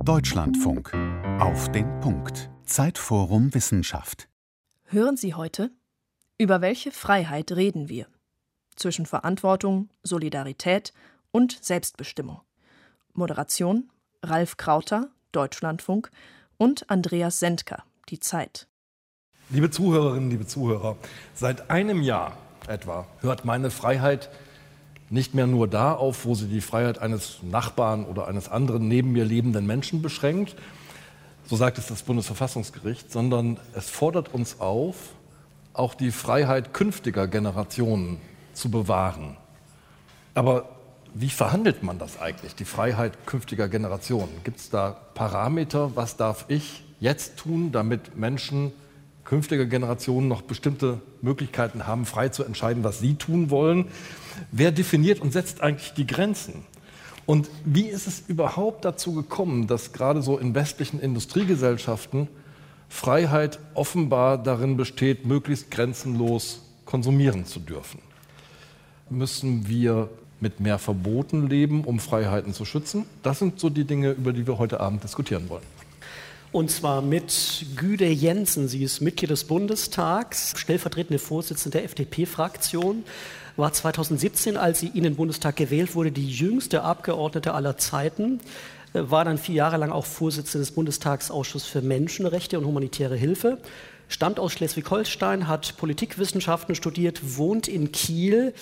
Deutschlandfunk. Auf den Punkt. Zeitforum Wissenschaft. Hören Sie heute? Über welche Freiheit reden wir? Zwischen Verantwortung, Solidarität und Selbstbestimmung. Moderation Ralf Krauter, Deutschlandfunk und Andreas Sendker, Die Zeit. Liebe Zuhörerinnen, liebe Zuhörer, seit einem Jahr etwa hört meine Freiheit nicht mehr nur da auf, wo sie die Freiheit eines Nachbarn oder eines anderen neben mir lebenden Menschen beschränkt, so sagt es das Bundesverfassungsgericht, sondern es fordert uns auf, auch die Freiheit künftiger Generationen zu bewahren. Aber wie verhandelt man das eigentlich, die Freiheit künftiger Generationen? Gibt es da Parameter? Was darf ich jetzt tun, damit Menschen künftiger Generationen noch bestimmte Möglichkeiten haben, frei zu entscheiden, was sie tun wollen? Wer definiert und setzt eigentlich die Grenzen? Und wie ist es überhaupt dazu gekommen, dass gerade so in westlichen Industriegesellschaften Freiheit offenbar darin besteht, möglichst grenzenlos konsumieren zu dürfen? Müssen wir mit mehr Verboten leben, um Freiheiten zu schützen? Das sind so die Dinge, über die wir heute Abend diskutieren wollen. Und zwar mit Güde Jensen. Sie ist Mitglied des Bundestags, stellvertretende Vorsitzende der FDP-Fraktion, war 2017, als sie in den Bundestag gewählt wurde, die jüngste Abgeordnete aller Zeiten, war dann vier Jahre lang auch Vorsitzende des Bundestagsausschusses für Menschenrechte und humanitäre Hilfe, stammt aus Schleswig-Holstein, hat Politikwissenschaften studiert, wohnt in Kiel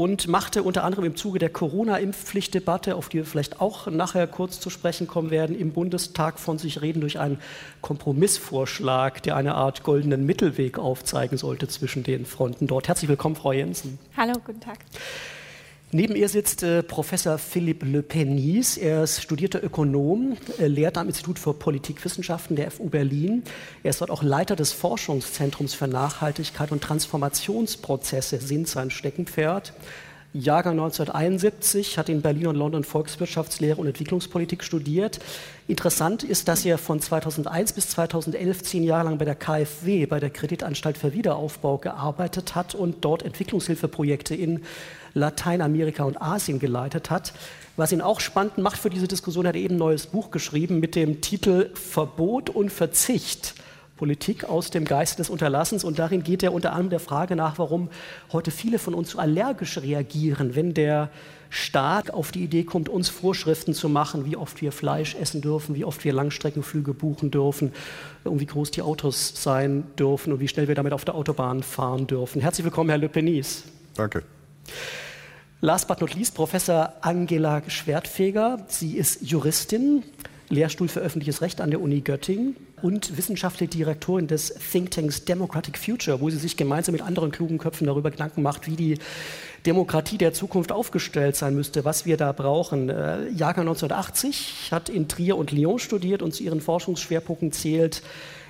und machte unter anderem im Zuge der Corona-Impfpflichtdebatte, auf die wir vielleicht auch nachher kurz zu sprechen kommen werden, im Bundestag von sich reden durch einen Kompromissvorschlag, der eine Art goldenen Mittelweg aufzeigen sollte zwischen den Fronten dort. Herzlich willkommen, Frau Jensen. Hallo, guten Tag. Neben ihr sitzt äh, Professor Philipp Le Penis. Er ist studierter Ökonom, äh, lehrt am Institut für Politikwissenschaften der FU Berlin. Er ist dort auch Leiter des Forschungszentrums für Nachhaltigkeit und Transformationsprozesse, sind sein Steckenpferd. Jahrgang 1971, hat in Berlin und London Volkswirtschaftslehre und Entwicklungspolitik studiert. Interessant ist, dass er von 2001 bis 2011 zehn Jahre lang bei der KfW, bei der Kreditanstalt für Wiederaufbau, gearbeitet hat und dort Entwicklungshilfeprojekte in Lateinamerika und Asien geleitet hat. Was ihn auch spannend macht für diese Diskussion, hat er eben ein neues Buch geschrieben mit dem Titel Verbot und Verzicht. Politik aus dem Geiste des Unterlassens. Und darin geht er unter anderem der Frage nach, warum heute viele von uns so allergisch reagieren, wenn der Staat auf die Idee kommt, uns Vorschriften zu machen, wie oft wir Fleisch essen dürfen, wie oft wir Langstreckenflüge buchen dürfen, und wie groß die Autos sein dürfen und wie schnell wir damit auf der Autobahn fahren dürfen. Herzlich willkommen, Herr Le Penis. Danke. Last but not least, Professor Angela Schwertfeger. Sie ist Juristin, Lehrstuhl für öffentliches Recht an der Uni Göttingen und wissenschaftliche Direktorin des Thinktanks Democratic Future, wo sie sich gemeinsam mit anderen klugen Köpfen darüber Gedanken macht, wie die Demokratie der Zukunft aufgestellt sein müsste, was wir da brauchen. Äh, Jahrgang 1980 hat in Trier und Lyon studiert und zu ihren Forschungsschwerpunkten zählt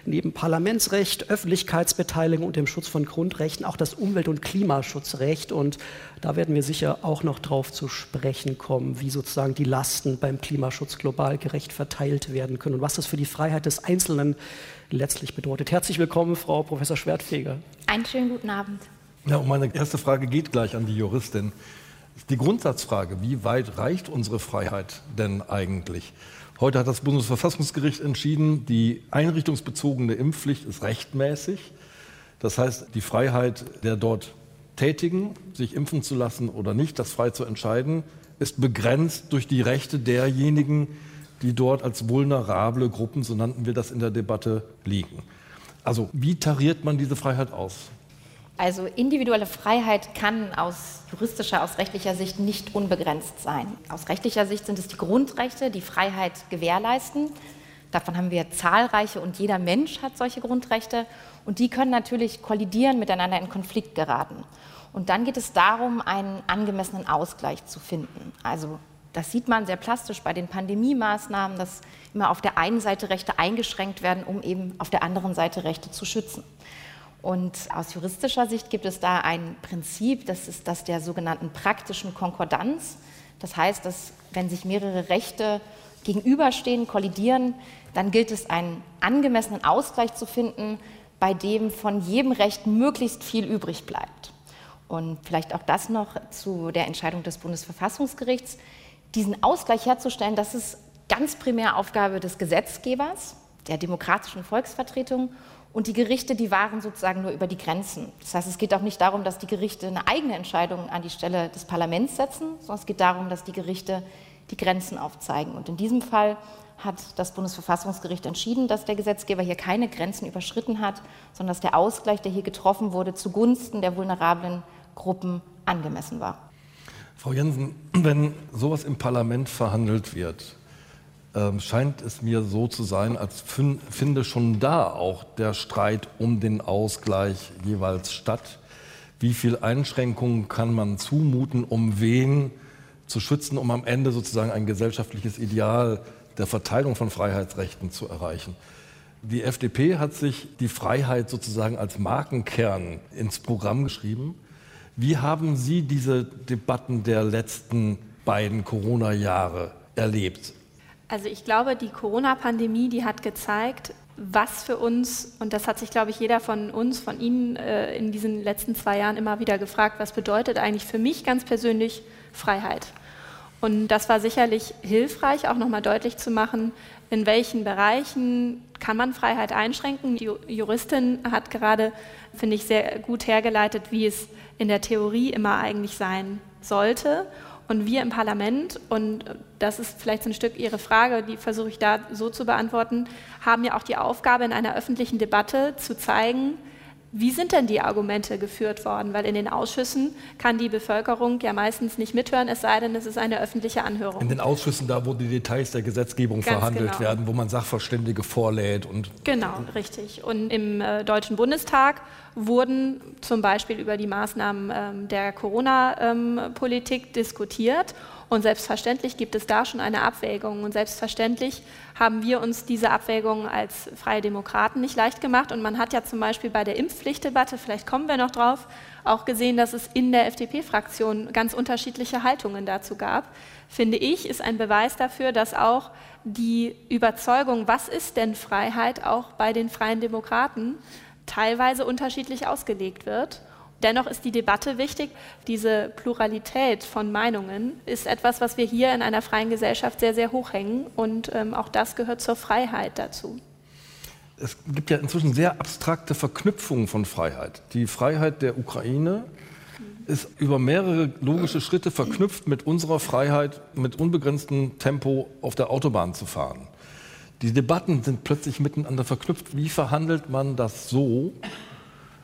neben Parlamentsrecht, Öffentlichkeitsbeteiligung und dem Schutz von Grundrechten auch das Umwelt- und Klimaschutzrecht. Und da werden wir sicher auch noch drauf zu sprechen kommen, wie sozusagen die Lasten beim Klimaschutz global gerecht verteilt werden können und was das für die Freiheit des Einzelnen letztlich bedeutet. Herzlich willkommen, Frau Professor Schwertfeger. Einen schönen guten Abend. Ja, und meine erste Frage geht gleich an die Juristin. Die Grundsatzfrage, wie weit reicht unsere Freiheit denn eigentlich? Heute hat das Bundesverfassungsgericht entschieden, die einrichtungsbezogene Impfpflicht ist rechtmäßig. Das heißt, die Freiheit der dort Tätigen, sich impfen zu lassen oder nicht, das frei zu entscheiden, ist begrenzt durch die Rechte derjenigen, die dort als vulnerable Gruppen, so nannten wir das in der Debatte, liegen. Also wie tariert man diese Freiheit aus? Also individuelle Freiheit kann aus juristischer, aus rechtlicher Sicht nicht unbegrenzt sein. Aus rechtlicher Sicht sind es die Grundrechte, die Freiheit gewährleisten. Davon haben wir zahlreiche und jeder Mensch hat solche Grundrechte. Und die können natürlich kollidieren, miteinander in Konflikt geraten. Und dann geht es darum, einen angemessenen Ausgleich zu finden. Also das sieht man sehr plastisch bei den Pandemie-Maßnahmen, dass immer auf der einen Seite Rechte eingeschränkt werden, um eben auf der anderen Seite Rechte zu schützen. Und aus juristischer Sicht gibt es da ein Prinzip, das ist das der sogenannten praktischen Konkordanz. Das heißt, dass wenn sich mehrere Rechte gegenüberstehen, kollidieren, dann gilt es, einen angemessenen Ausgleich zu finden, bei dem von jedem Recht möglichst viel übrig bleibt. Und vielleicht auch das noch zu der Entscheidung des Bundesverfassungsgerichts. Diesen Ausgleich herzustellen, das ist ganz primär Aufgabe des Gesetzgebers, der demokratischen Volksvertretung. Und die Gerichte, die waren sozusagen nur über die Grenzen. Das heißt, es geht auch nicht darum, dass die Gerichte eine eigene Entscheidung an die Stelle des Parlaments setzen, sondern es geht darum, dass die Gerichte die Grenzen aufzeigen. Und in diesem Fall hat das Bundesverfassungsgericht entschieden, dass der Gesetzgeber hier keine Grenzen überschritten hat, sondern dass der Ausgleich, der hier getroffen wurde, zugunsten der vulnerablen Gruppen angemessen war. Frau Jensen, wenn sowas im Parlament verhandelt wird, ähm, scheint es mir so zu sein, als finde schon da auch der Streit um den Ausgleich jeweils statt. Wie viele Einschränkungen kann man zumuten, um wen zu schützen, um am Ende sozusagen ein gesellschaftliches Ideal der Verteilung von Freiheitsrechten zu erreichen? Die FDP hat sich die Freiheit sozusagen als Markenkern ins Programm geschrieben. Wie haben Sie diese Debatten der letzten beiden Corona-Jahre erlebt? Also ich glaube, die Corona-Pandemie, die hat gezeigt, was für uns, und das hat sich, glaube ich, jeder von uns, von Ihnen äh, in diesen letzten zwei Jahren immer wieder gefragt, was bedeutet eigentlich für mich ganz persönlich Freiheit? Und das war sicherlich hilfreich, auch nochmal deutlich zu machen, in welchen Bereichen kann man Freiheit einschränken. Die Juristin hat gerade, finde ich, sehr gut hergeleitet, wie es in der Theorie immer eigentlich sein sollte. Und wir im Parlament, und das ist vielleicht so ein Stück Ihre Frage, die versuche ich da so zu beantworten, haben ja auch die Aufgabe, in einer öffentlichen Debatte zu zeigen, wie sind denn die Argumente geführt worden? Weil in den Ausschüssen kann die Bevölkerung ja meistens nicht mithören, es sei denn, es ist eine öffentliche Anhörung. In den Ausschüssen, da wo die Details der Gesetzgebung Ganz verhandelt genau. werden, wo man Sachverständige vorlädt und. Genau, richtig. Und im äh, Deutschen Bundestag wurden zum Beispiel über die Maßnahmen ähm, der Corona-Politik ähm, diskutiert. Und selbstverständlich gibt es da schon eine Abwägung. Und selbstverständlich haben wir uns diese Abwägung als Freie Demokraten nicht leicht gemacht. Und man hat ja zum Beispiel bei der Impfpflichtdebatte, vielleicht kommen wir noch drauf, auch gesehen, dass es in der FDP-Fraktion ganz unterschiedliche Haltungen dazu gab. Finde ich, ist ein Beweis dafür, dass auch die Überzeugung, was ist denn Freiheit, auch bei den Freien Demokraten teilweise unterschiedlich ausgelegt wird. Dennoch ist die Debatte wichtig. Diese Pluralität von Meinungen ist etwas, was wir hier in einer freien Gesellschaft sehr, sehr hoch hängen. Und ähm, auch das gehört zur Freiheit dazu. Es gibt ja inzwischen sehr abstrakte Verknüpfungen von Freiheit. Die Freiheit der Ukraine ist über mehrere logische Schritte verknüpft mit unserer Freiheit, mit unbegrenztem Tempo auf der Autobahn zu fahren. Die Debatten sind plötzlich miteinander verknüpft. Wie verhandelt man das so,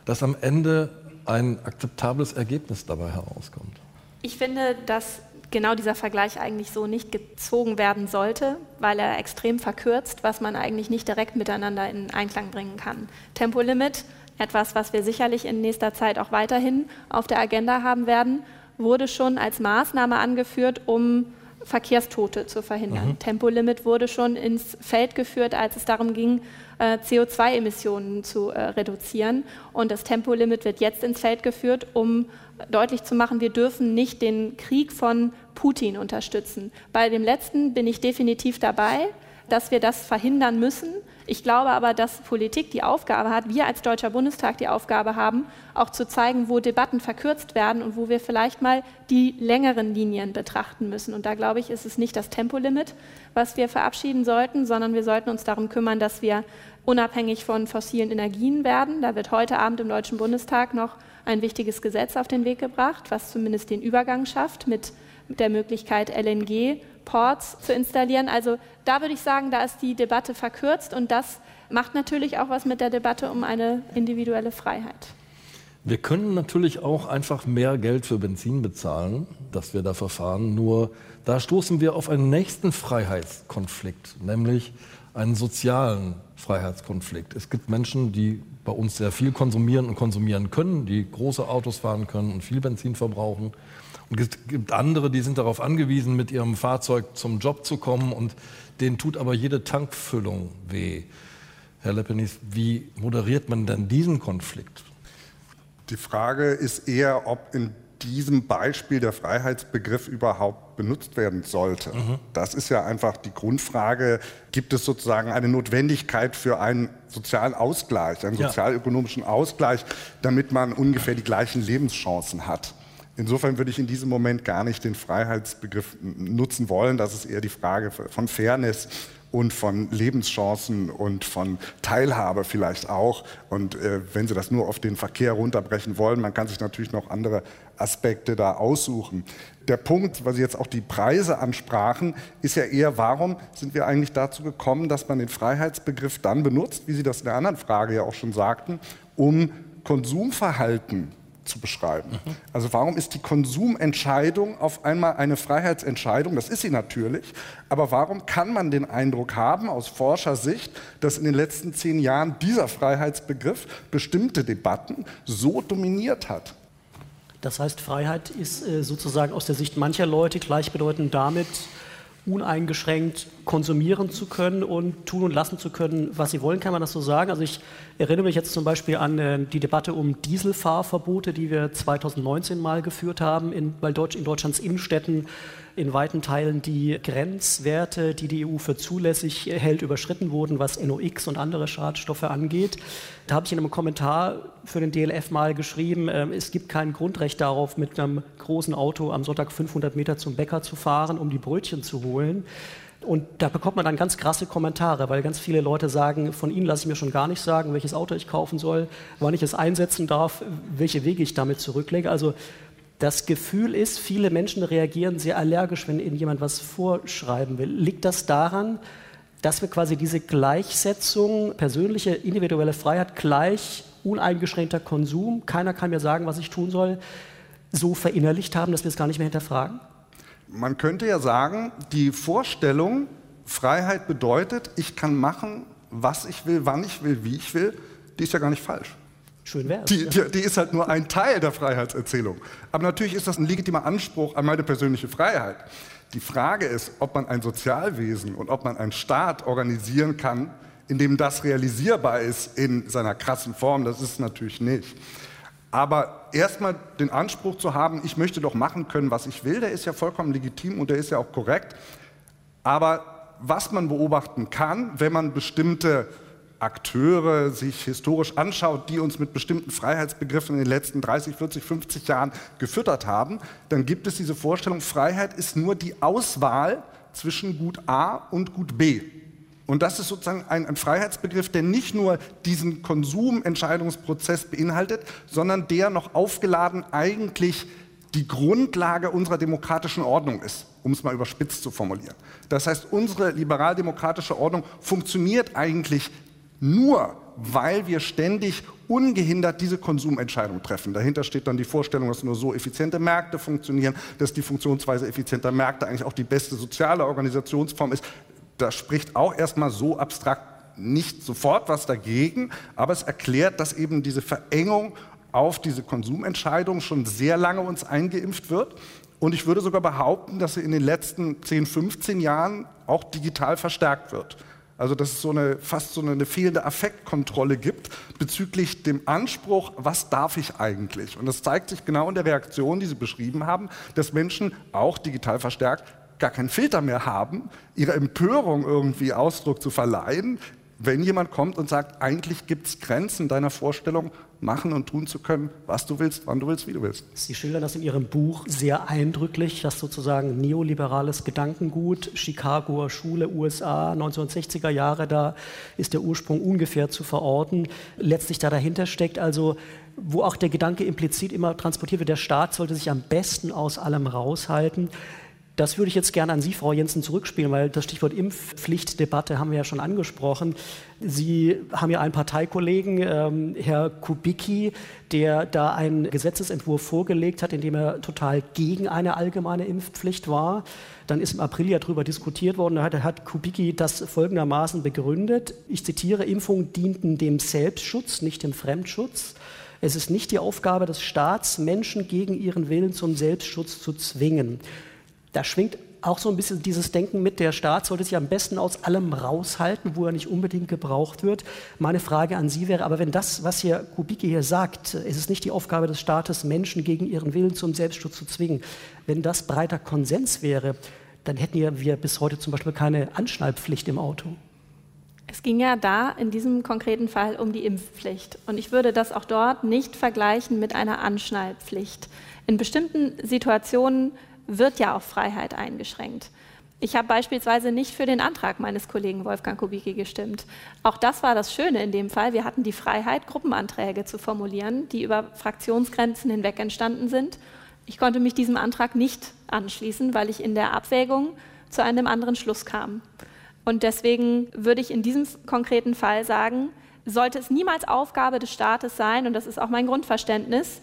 dass am Ende ein akzeptables Ergebnis dabei herauskommt. Ich finde, dass genau dieser Vergleich eigentlich so nicht gezogen werden sollte, weil er extrem verkürzt, was man eigentlich nicht direkt miteinander in Einklang bringen kann. Tempolimit, etwas, was wir sicherlich in nächster Zeit auch weiterhin auf der Agenda haben werden, wurde schon als Maßnahme angeführt, um Verkehrstote zu verhindern. Mhm. Tempolimit wurde schon ins Feld geführt, als es darum ging, äh, CO2-Emissionen zu äh, reduzieren. Und das Tempolimit wird jetzt ins Feld geführt, um deutlich zu machen, wir dürfen nicht den Krieg von Putin unterstützen. Bei dem letzten bin ich definitiv dabei, dass wir das verhindern müssen. Ich glaube aber, dass Politik die Aufgabe hat, wir als Deutscher Bundestag die Aufgabe haben, auch zu zeigen, wo Debatten verkürzt werden und wo wir vielleicht mal die längeren Linien betrachten müssen. Und da glaube ich, ist es nicht das Tempolimit, was wir verabschieden sollten, sondern wir sollten uns darum kümmern, dass wir unabhängig von fossilen Energien werden. Da wird heute Abend im Deutschen Bundestag noch ein wichtiges Gesetz auf den Weg gebracht, was zumindest den Übergang schafft mit der Möglichkeit, LNG-Ports zu installieren. Also da würde ich sagen, da ist die Debatte verkürzt und das macht natürlich auch was mit der Debatte um eine individuelle Freiheit. Wir können natürlich auch einfach mehr Geld für Benzin bezahlen, dass wir da verfahren. Nur da stoßen wir auf einen nächsten Freiheitskonflikt, nämlich einen sozialen Freiheitskonflikt. Es gibt Menschen, die bei uns sehr viel konsumieren und konsumieren können, die große Autos fahren können und viel Benzin verbrauchen. Und es gibt andere, die sind darauf angewiesen, mit ihrem Fahrzeug zum Job zu kommen und denen tut aber jede Tankfüllung weh. Herr Lepenis, wie moderiert man denn diesen Konflikt? Die Frage ist eher, ob in diesem Beispiel der Freiheitsbegriff überhaupt benutzt werden sollte. Mhm. Das ist ja einfach die Grundfrage, gibt es sozusagen eine Notwendigkeit für einen sozialen Ausgleich, einen sozialökonomischen Ausgleich, damit man ungefähr die gleichen Lebenschancen hat. Insofern würde ich in diesem Moment gar nicht den Freiheitsbegriff nutzen wollen. Das ist eher die Frage von Fairness und von Lebenschancen und von Teilhabe vielleicht auch. Und äh, wenn Sie das nur auf den Verkehr runterbrechen wollen, man kann sich natürlich noch andere Aspekte da aussuchen. Der Punkt, weil Sie jetzt auch die Preise ansprachen, ist ja eher, warum sind wir eigentlich dazu gekommen, dass man den Freiheitsbegriff dann benutzt, wie Sie das in der anderen Frage ja auch schon sagten, um Konsumverhalten zu beschreiben. Mhm. Also warum ist die Konsumentscheidung auf einmal eine Freiheitsentscheidung? Das ist sie natürlich. Aber warum kann man den Eindruck haben, aus Forschersicht, dass in den letzten zehn Jahren dieser Freiheitsbegriff bestimmte Debatten so dominiert hat? Das heißt, Freiheit ist äh, sozusagen aus der Sicht mancher Leute gleichbedeutend damit, uneingeschränkt konsumieren zu können und tun und lassen zu können, was sie wollen, kann man das so sagen. Also ich erinnere mich jetzt zum Beispiel an äh, die Debatte um Dieselfahrverbote, die wir 2019 mal geführt haben, in, weil Deutsch, in Deutschlands Innenstädten in weiten Teilen die Grenzwerte, die die EU für zulässig hält, überschritten wurden, was NOx und andere Schadstoffe angeht. Da habe ich in einem Kommentar für den DLF mal geschrieben, äh, es gibt kein Grundrecht darauf, mit einem großen Auto am Sonntag 500 Meter zum Bäcker zu fahren, um die Brötchen zu holen. Und da bekommt man dann ganz krasse Kommentare, weil ganz viele Leute sagen, von Ihnen lasse ich mir schon gar nicht sagen, welches Auto ich kaufen soll, wann ich es einsetzen darf, welche Wege ich damit zurücklege. Also das Gefühl ist, viele Menschen reagieren sehr allergisch, wenn ihnen jemand was vorschreiben will. Liegt das daran, dass wir quasi diese Gleichsetzung, persönliche, individuelle Freiheit gleich uneingeschränkter Konsum, keiner kann mir sagen, was ich tun soll, so verinnerlicht haben, dass wir es gar nicht mehr hinterfragen? Man könnte ja sagen, die Vorstellung, Freiheit bedeutet, ich kann machen, was ich will, wann ich will, wie ich will, die ist ja gar nicht falsch. Schön wär's. Die, die, die, ist halt nur ein Teil der Freiheitserzählung. Aber natürlich ist das ein legitimer Anspruch an meine persönliche Freiheit. Die Frage ist, ob man ein Sozialwesen und ob man einen Staat organisieren kann, in dem das realisierbar ist in seiner krassen Form. Das ist natürlich nicht. Aber erstmal den Anspruch zu haben, ich möchte doch machen können, was ich will, der ist ja vollkommen legitim und der ist ja auch korrekt. Aber was man beobachten kann, wenn man bestimmte Akteure sich historisch anschaut, die uns mit bestimmten Freiheitsbegriffen in den letzten 30, 40, 50 Jahren gefüttert haben, dann gibt es diese Vorstellung, Freiheit ist nur die Auswahl zwischen Gut A und Gut B. Und das ist sozusagen ein, ein, Freiheitsbegriff, der nicht nur diesen Konsumentscheidungsprozess beinhaltet, sondern der noch aufgeladen eigentlich die Grundlage unserer demokratischen Ordnung ist, um es mal überspitzt zu formulieren. Das heißt, unsere liberaldemokratische Ordnung funktioniert eigentlich nur weil wir ständig ungehindert diese Konsumentscheidung treffen. Dahinter steht dann die Vorstellung, dass nur so effiziente Märkte funktionieren, dass die Funktionsweise effizienter Märkte eigentlich auch die beste soziale Organisationsform ist. Da spricht auch erstmal so abstrakt nicht sofort was dagegen, aber es erklärt, dass eben diese Verengung auf diese Konsumentscheidung schon sehr lange uns eingeimpft wird. Und ich würde sogar behaupten, dass sie in den letzten 10, 15 Jahren auch digital verstärkt wird. Also dass es so eine, fast so eine fehlende Affektkontrolle gibt bezüglich dem Anspruch, was darf ich eigentlich? Und das zeigt sich genau in der Reaktion, die Sie beschrieben haben, dass Menschen auch digital verstärkt gar keinen Filter mehr haben, ihre Empörung irgendwie Ausdruck zu verleihen, wenn jemand kommt und sagt, eigentlich gibt es Grenzen deiner Vorstellung, machen und tun zu können, was du willst, wann du willst, wie du willst. Sie schildern das in Ihrem Buch sehr eindrücklich, dass sozusagen neoliberales Gedankengut, Chicagoer Schule, USA, 1960er Jahre, da ist der Ursprung ungefähr zu verorten, letztlich da dahinter steckt. Also wo auch der Gedanke implizit immer transportiert wird, der Staat sollte sich am besten aus allem raushalten. Das würde ich jetzt gerne an Sie, Frau Jensen, zurückspielen, weil das Stichwort Impfpflichtdebatte haben wir ja schon angesprochen. Sie haben ja einen Parteikollegen, ähm, Herr Kubicki, der da einen Gesetzesentwurf vorgelegt hat, in dem er total gegen eine allgemeine Impfpflicht war. Dann ist im April ja darüber diskutiert worden. Da hat, hat Kubicki das folgendermaßen begründet. Ich zitiere, Impfungen dienten dem Selbstschutz, nicht dem Fremdschutz. Es ist nicht die Aufgabe des Staats, Menschen gegen ihren Willen zum Selbstschutz zu zwingen da schwingt auch so ein bisschen dieses Denken mit, der Staat sollte sich am besten aus allem raushalten, wo er nicht unbedingt gebraucht wird. Meine Frage an Sie wäre, aber wenn das, was hier Kubicki hier sagt, ist es nicht die Aufgabe des Staates, Menschen gegen ihren Willen zum Selbstschutz zu zwingen. Wenn das breiter Konsens wäre, dann hätten wir bis heute zum Beispiel keine Anschnallpflicht im Auto. Es ging ja da in diesem konkreten Fall um die Impfpflicht. Und ich würde das auch dort nicht vergleichen mit einer Anschnallpflicht. In bestimmten Situationen wird ja auch Freiheit eingeschränkt. Ich habe beispielsweise nicht für den Antrag meines Kollegen Wolfgang Kubicki gestimmt. Auch das war das Schöne in dem Fall. Wir hatten die Freiheit, Gruppenanträge zu formulieren, die über Fraktionsgrenzen hinweg entstanden sind. Ich konnte mich diesem Antrag nicht anschließen, weil ich in der Abwägung zu einem anderen Schluss kam. Und deswegen würde ich in diesem konkreten Fall sagen, sollte es niemals Aufgabe des Staates sein, und das ist auch mein Grundverständnis,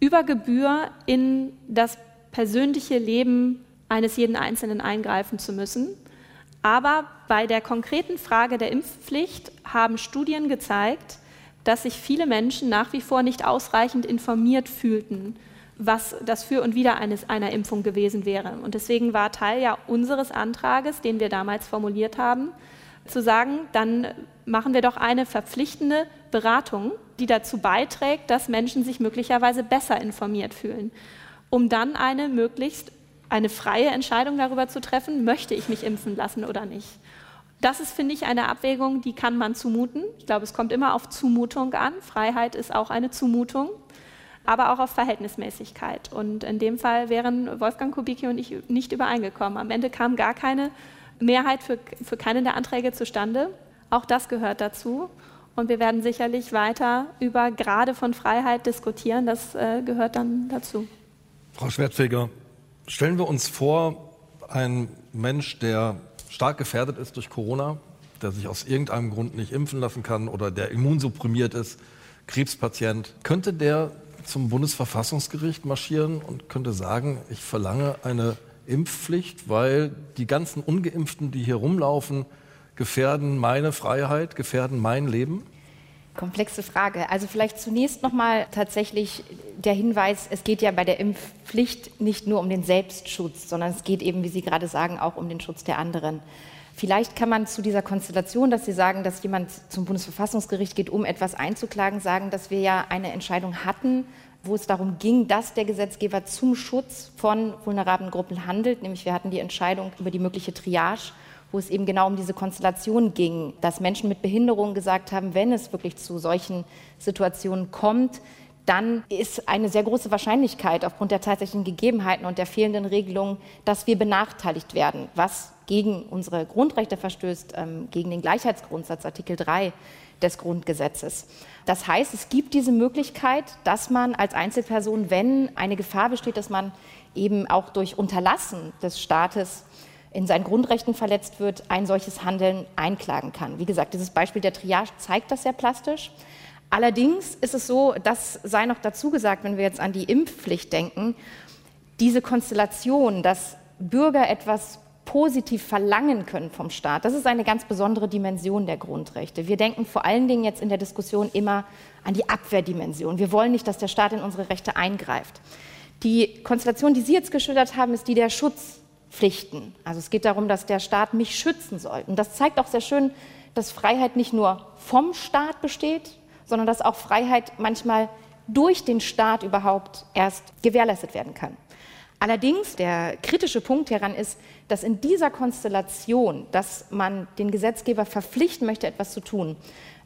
über Gebühr in das persönliche Leben eines jeden Einzelnen eingreifen zu müssen. Aber bei der konkreten Frage der Impfpflicht haben Studien gezeigt, dass sich viele Menschen nach wie vor nicht ausreichend informiert fühlten, was das Für und Wider eines, einer Impfung gewesen wäre. Und deswegen war Teil ja unseres Antrages, den wir damals formuliert haben, zu sagen, dann machen wir doch eine verpflichtende Beratung, die dazu beiträgt, dass Menschen sich möglicherweise besser informiert fühlen, um dann eine möglichst eine freie Entscheidung darüber zu treffen, möchte ich mich impfen lassen oder nicht. Das ist, finde ich, eine Abwägung, die kann man zumuten. Ich glaube, es kommt immer auf Zumutung an. Freiheit ist auch eine Zumutung, aber auch auf Verhältnismäßigkeit. Und in dem Fall wären Wolfgang Kubicki und ich nicht übereingekommen. Am Ende kam gar keine Mehrheit für, für keinen der Anträge zustande. Auch das gehört dazu. Und wir werden sicherlich weiter über Grade von Freiheit diskutieren. Das äh, gehört dann dazu. Frau Schwertfeger, Stellen wir uns vor, ein Mensch, der stark gefährdet ist durch Corona, der sich aus irgendeinem Grund nicht impfen lassen kann oder der immunsupprimiert ist, Krebspatient, könnte der zum Bundesverfassungsgericht marschieren und könnte sagen, ich verlange eine Impfpflicht, weil die ganzen ungeimpften, die hier rumlaufen, gefährden meine Freiheit, gefährden mein Leben? Komplexe Frage. Also vielleicht zunächst nochmal tatsächlich der Hinweis, es geht ja bei der Impfpflicht nicht nur um den Selbstschutz, sondern es geht eben, wie Sie gerade sagen, auch um den Schutz der anderen. Vielleicht kann man zu dieser Konstellation, dass Sie sagen, dass jemand zum Bundesverfassungsgericht geht, um etwas einzuklagen, sagen, dass wir ja eine Entscheidung hatten, wo es darum ging, dass der Gesetzgeber zum Schutz von vulnerablen Gruppen handelt. Nämlich wir hatten die Entscheidung über die mögliche Triage wo es eben genau um diese Konstellation ging, dass Menschen mit Behinderungen gesagt haben, wenn es wirklich zu solchen Situationen kommt, dann ist eine sehr große Wahrscheinlichkeit aufgrund der tatsächlichen Gegebenheiten und der fehlenden Regelungen, dass wir benachteiligt werden, was gegen unsere Grundrechte verstößt, ähm, gegen den Gleichheitsgrundsatz Artikel 3 des Grundgesetzes. Das heißt, es gibt diese Möglichkeit, dass man als Einzelperson, wenn eine Gefahr besteht, dass man eben auch durch Unterlassen des Staates in seinen Grundrechten verletzt wird, ein solches Handeln einklagen kann. Wie gesagt, dieses Beispiel der Triage zeigt das sehr plastisch. Allerdings ist es so, das sei noch dazu gesagt, wenn wir jetzt an die Impfpflicht denken, diese Konstellation, dass Bürger etwas positiv verlangen können vom Staat, das ist eine ganz besondere Dimension der Grundrechte. Wir denken vor allen Dingen jetzt in der Diskussion immer an die Abwehrdimension. Wir wollen nicht, dass der Staat in unsere Rechte eingreift. Die Konstellation, die Sie jetzt geschildert haben, ist die der Schutz Pflichten. Also es geht darum, dass der Staat mich schützen soll. Und das zeigt auch sehr schön, dass Freiheit nicht nur vom Staat besteht, sondern dass auch Freiheit manchmal durch den Staat überhaupt erst gewährleistet werden kann. Allerdings der kritische Punkt hieran ist, dass in dieser Konstellation, dass man den Gesetzgeber verpflichten möchte, etwas zu tun,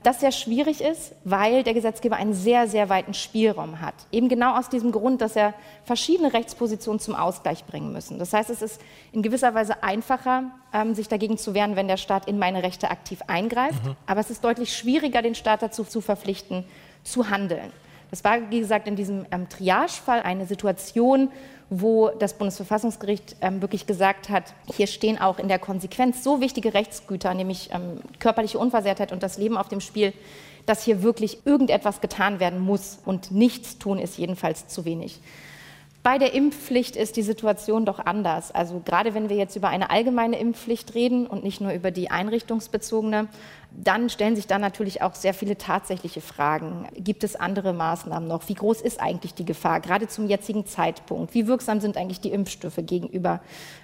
das sehr schwierig ist, weil der Gesetzgeber einen sehr, sehr weiten Spielraum hat. Eben genau aus diesem Grund, dass er verschiedene Rechtspositionen zum Ausgleich bringen müssen. Das heißt, es ist in gewisser Weise einfacher, ähm, sich dagegen zu wehren, wenn der Staat in meine Rechte aktiv eingreift. Mhm. Aber es ist deutlich schwieriger, den Staat dazu zu verpflichten, zu handeln. Das war, wie gesagt, in diesem ähm, Triage-Fall eine Situation, wo das Bundesverfassungsgericht ähm, wirklich gesagt hat, hier stehen auch in der Konsequenz so wichtige Rechtsgüter, nämlich ähm, körperliche Unversehrtheit und das Leben auf dem Spiel, dass hier wirklich irgendetwas getan werden muss und nichts tun ist jedenfalls zu wenig. Bei der Impfpflicht ist die Situation doch anders. Also gerade wenn wir jetzt über eine allgemeine Impfpflicht reden und nicht nur über die einrichtungsbezogene, dann stellen sich da natürlich auch sehr viele tatsächliche Fragen. Gibt es andere Maßnahmen noch? Wie groß ist eigentlich die Gefahr, gerade zum jetzigen Zeitpunkt? Wie wirksam sind eigentlich die Impfstoffe gegenüber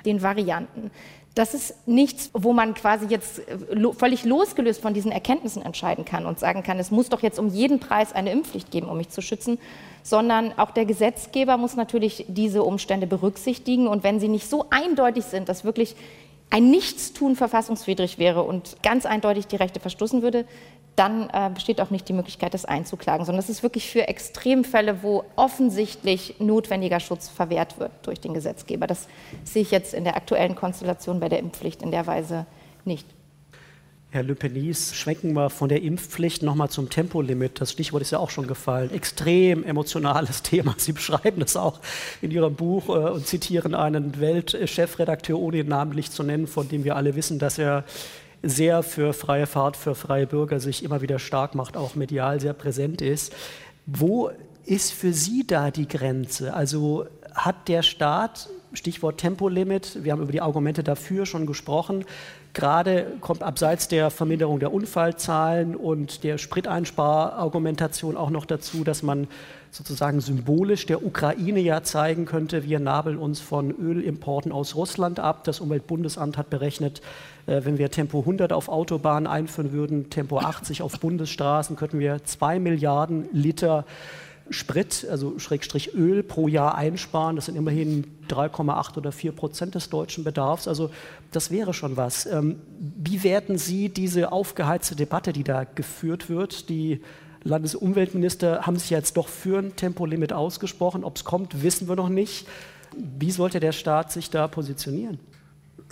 den Varianten? Das ist nichts, wo man quasi jetzt äh, völlig losgelöst von diesen Erkenntnissen entscheiden kann und sagen kann, es muss doch jetzt um jeden Preis eine Impfpflicht geben, um mich zu schützen, sondern auch der Gesetzgeber muss natürlich diese Umstände berücksichtigen. Und wenn sie nicht so eindeutig sind, dass wirklich ein Nichtstun verfassungswidrig wäre und ganz eindeutig die Rechte verstoßen würde, dann äh, besteht auch nicht die Möglichkeit, das einzuklagen, sondern das ist wirklich für Extremfälle, wo offensichtlich notwendiger Schutz verwehrt wird durch den Gesetzgeber. Das sehe ich jetzt in der aktuellen Konstellation bei der Impfpflicht in der Weise nicht. Herr Le Penis, schwenken wir von der Impfpflicht nochmal zum Tempolimit. Das Stichwort ist ja auch schon gefallen. Extrem emotionales Thema. Sie beschreiben das auch in Ihrem Buch äh, und zitieren einen Weltchefredakteur, ohne ihn namentlich zu nennen, von dem wir alle wissen, dass er sehr für freie Fahrt, für freie Bürger sich immer wieder stark macht, auch medial sehr präsent ist. Wo ist für Sie da die Grenze? Also hat der Staat, Stichwort Tempolimit, wir haben über die Argumente dafür schon gesprochen, Gerade kommt abseits der Verminderung der Unfallzahlen und der Spriteinsparargumentation auch noch dazu, dass man sozusagen symbolisch der Ukraine ja zeigen könnte, wir nabeln uns von Ölimporten aus Russland ab. Das Umweltbundesamt hat berechnet, äh, wenn wir Tempo 100 auf Autobahnen einführen würden, Tempo 80 auf Bundesstraßen, könnten wir zwei Milliarden Liter Sprit, also Schrägstrich Öl pro Jahr einsparen. Das sind immerhin 3,8 oder 4 Prozent des deutschen Bedarfs. Also das wäre schon was. Ähm, wie werten Sie diese aufgeheizte Debatte, die da geführt wird? Die Landesumweltminister haben sich jetzt doch für ein Tempolimit ausgesprochen. Ob es kommt, wissen wir noch nicht. Wie sollte der Staat sich da positionieren?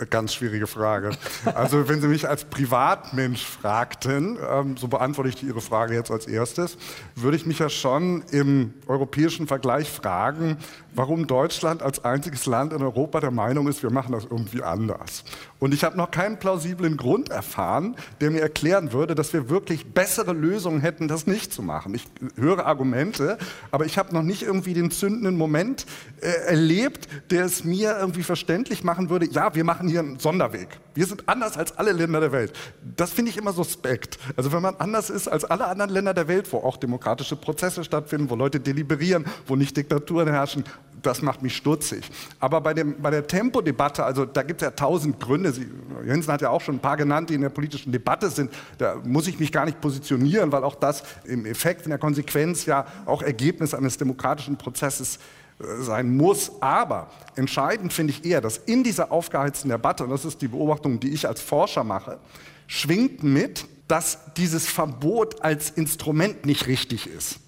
Ganz schwierige Frage. Also wenn Sie mich als Privatmensch fragten, ähm, so beantworte ich Ihre Frage jetzt als erstes, würde ich mich ja schon im europäischen Vergleich fragen, warum Deutschland als einziges Land in Europa der Meinung ist, wir machen das irgendwie anders. Und ich habe noch keinen plausiblen Grund erfahren, der mir erklären würde, dass wir wirklich bessere Lösungen hätten, das nicht zu machen. Ich höre Argumente, aber ich habe noch nicht irgendwie den zündenden Moment äh, erlebt, der es mir irgendwie verständlich machen würde, ja, wir machen hier einen Sonderweg. Wir sind anders als alle Länder der Welt. Das finde ich immer suspekt. Also wenn man anders ist als alle anderen Länder der Welt, wo auch demokratische Prozesse stattfinden, wo Leute deliberieren, wo nicht Diktaturen herrschen, das macht mich stutzig. Aber bei, dem, bei der Tempodebatte, also da gibt es ja tausend Gründe. Sie, Jensen hat ja auch schon ein paar genannt, die in der politischen Debatte sind. Da muss ich mich gar nicht positionieren, weil auch das im Effekt, in der Konsequenz ja auch Ergebnis eines demokratischen Prozesses äh, sein muss. Aber entscheidend finde ich eher, dass in dieser aufgeheizten Debatte, und das ist die Beobachtung, die ich als Forscher mache, schwingt mit, dass dieses Verbot als Instrument nicht richtig ist.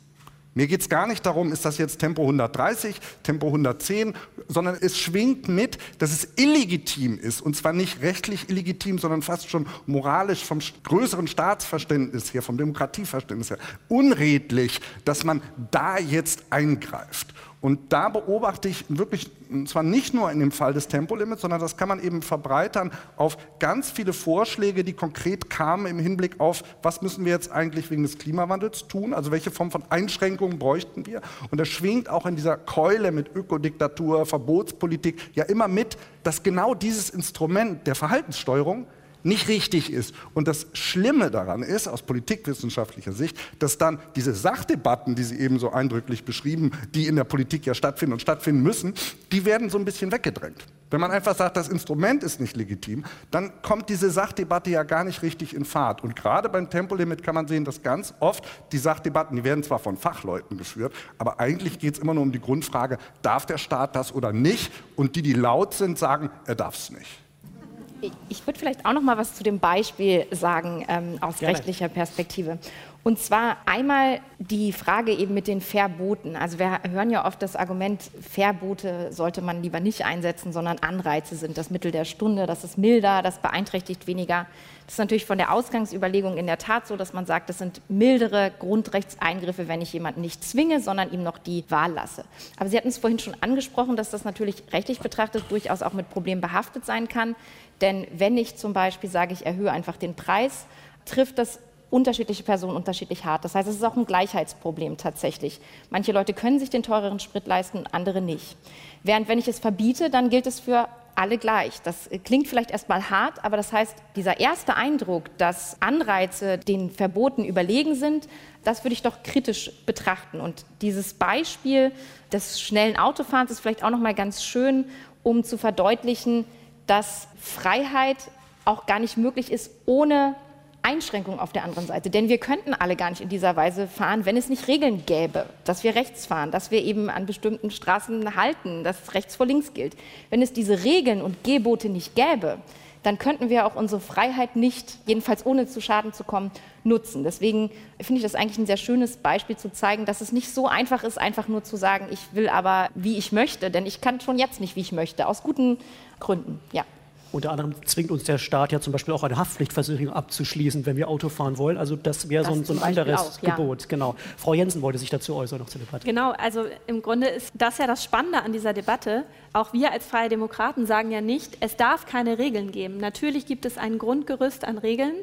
Mir geht es gar nicht darum, ist das jetzt Tempo 130, Tempo 110, sondern es schwingt mit, dass es illegitim ist. Und zwar nicht rechtlich illegitim, sondern fast schon moralisch vom größeren Staatsverständnis her, vom Demokratieverständnis her, unredlich, dass man da jetzt eingreift. Und da beobachte ich wirklich, zwar nicht nur in dem Fall des Tempolimits, sondern das kann man eben verbreitern auf ganz viele Vorschläge, die konkret kamen im Hinblick auf, was müssen wir jetzt eigentlich wegen des Klimawandels tun, also welche Form von Einschränkungen bräuchten wir. Und das schwingt auch in dieser Keule mit Ökodiktatur, Verbotspolitik ja immer mit, dass genau dieses Instrument der Verhaltenssteuerung nicht richtig ist. Und das Schlimme daran ist, aus politikwissenschaftlicher Sicht, dass dann diese Sachdebatten, die Sie eben so eindrücklich beschrieben, die in der Politik ja stattfinden und stattfinden müssen, die werden so ein bisschen weggedrängt. Wenn man einfach sagt, das Instrument ist nicht legitim, dann kommt diese Sachdebatte ja gar nicht richtig in Fahrt. Und gerade beim Tempolimit kann man sehen, dass ganz oft die Sachdebatten, die werden zwar von Fachleuten geführt, aber eigentlich geht es immer nur um die Grundfrage, darf der Staat das oder nicht? Und die, die laut sind, sagen, er darf es nicht. Ich würde vielleicht auch noch mal was zu dem Beispiel sagen ähm, aus Gerne. rechtlicher Perspektive. Und zwar einmal die Frage eben mit den Verboten. Also wir hören ja oft das Argument, Verbote sollte man lieber nicht einsetzen, sondern Anreize sind das Mittel der Stunde, das ist milder, das beeinträchtigt weniger. Das ist natürlich von der Ausgangsüberlegung in der Tat so, dass man sagt, das sind mildere Grundrechtseingriffe, wenn ich jemanden nicht zwinge, sondern ihm noch die Wahl lasse. Aber Sie hatten es vorhin schon angesprochen, dass das natürlich rechtlich betrachtet durchaus auch mit Problemen behaftet sein kann. Denn wenn ich zum Beispiel sage, ich erhöhe einfach den Preis, trifft das unterschiedliche Personen unterschiedlich hart. Das heißt, es ist auch ein Gleichheitsproblem tatsächlich. Manche Leute können sich den teureren Sprit leisten, andere nicht. Während wenn ich es verbiete, dann gilt es für alle gleich. Das klingt vielleicht erstmal hart, aber das heißt, dieser erste Eindruck, dass Anreize den Verboten überlegen sind, das würde ich doch kritisch betrachten. Und dieses Beispiel des schnellen Autofahrens ist vielleicht auch noch mal ganz schön, um zu verdeutlichen, dass Freiheit auch gar nicht möglich ist ohne Einschränkung auf der anderen Seite. Denn wir könnten alle gar nicht in dieser Weise fahren, wenn es nicht Regeln gäbe, dass wir rechts fahren, dass wir eben an bestimmten Straßen halten, dass rechts vor links gilt. Wenn es diese Regeln und Gebote nicht gäbe, dann könnten wir auch unsere Freiheit nicht, jedenfalls ohne zu Schaden zu kommen, nutzen. Deswegen finde ich das eigentlich ein sehr schönes Beispiel zu zeigen, dass es nicht so einfach ist, einfach nur zu sagen, ich will aber, wie ich möchte, denn ich kann schon jetzt nicht, wie ich möchte, aus guten Gründen. Ja. Unter anderem zwingt uns der Staat ja zum Beispiel auch eine Haftpflichtversicherung abzuschließen, wenn wir Auto fahren wollen. Also das wäre so ein, so ein anderes auch, ja. Gebot. Genau. Frau Jensen wollte sich dazu äußern noch zur Debatte. Genau, also im Grunde ist das ja das Spannende an dieser Debatte. Auch wir als Freie Demokraten sagen ja nicht, es darf keine Regeln geben. Natürlich gibt es ein Grundgerüst an Regeln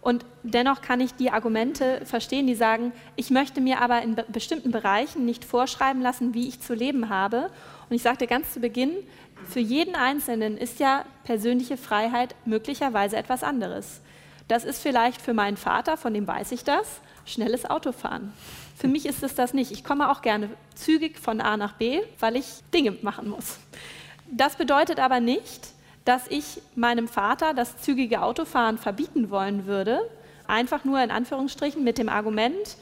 und dennoch kann ich die Argumente verstehen, die sagen, ich möchte mir aber in bestimmten Bereichen nicht vorschreiben lassen, wie ich zu leben habe. Und ich sagte ganz zu Beginn, für jeden Einzelnen ist ja persönliche Freiheit möglicherweise etwas anderes. Das ist vielleicht für meinen Vater, von dem weiß ich das, schnelles Autofahren. Für mich ist es das nicht. Ich komme auch gerne zügig von A nach B, weil ich Dinge machen muss. Das bedeutet aber nicht, dass ich meinem Vater das zügige Autofahren verbieten wollen würde, einfach nur in Anführungsstrichen mit dem Argument,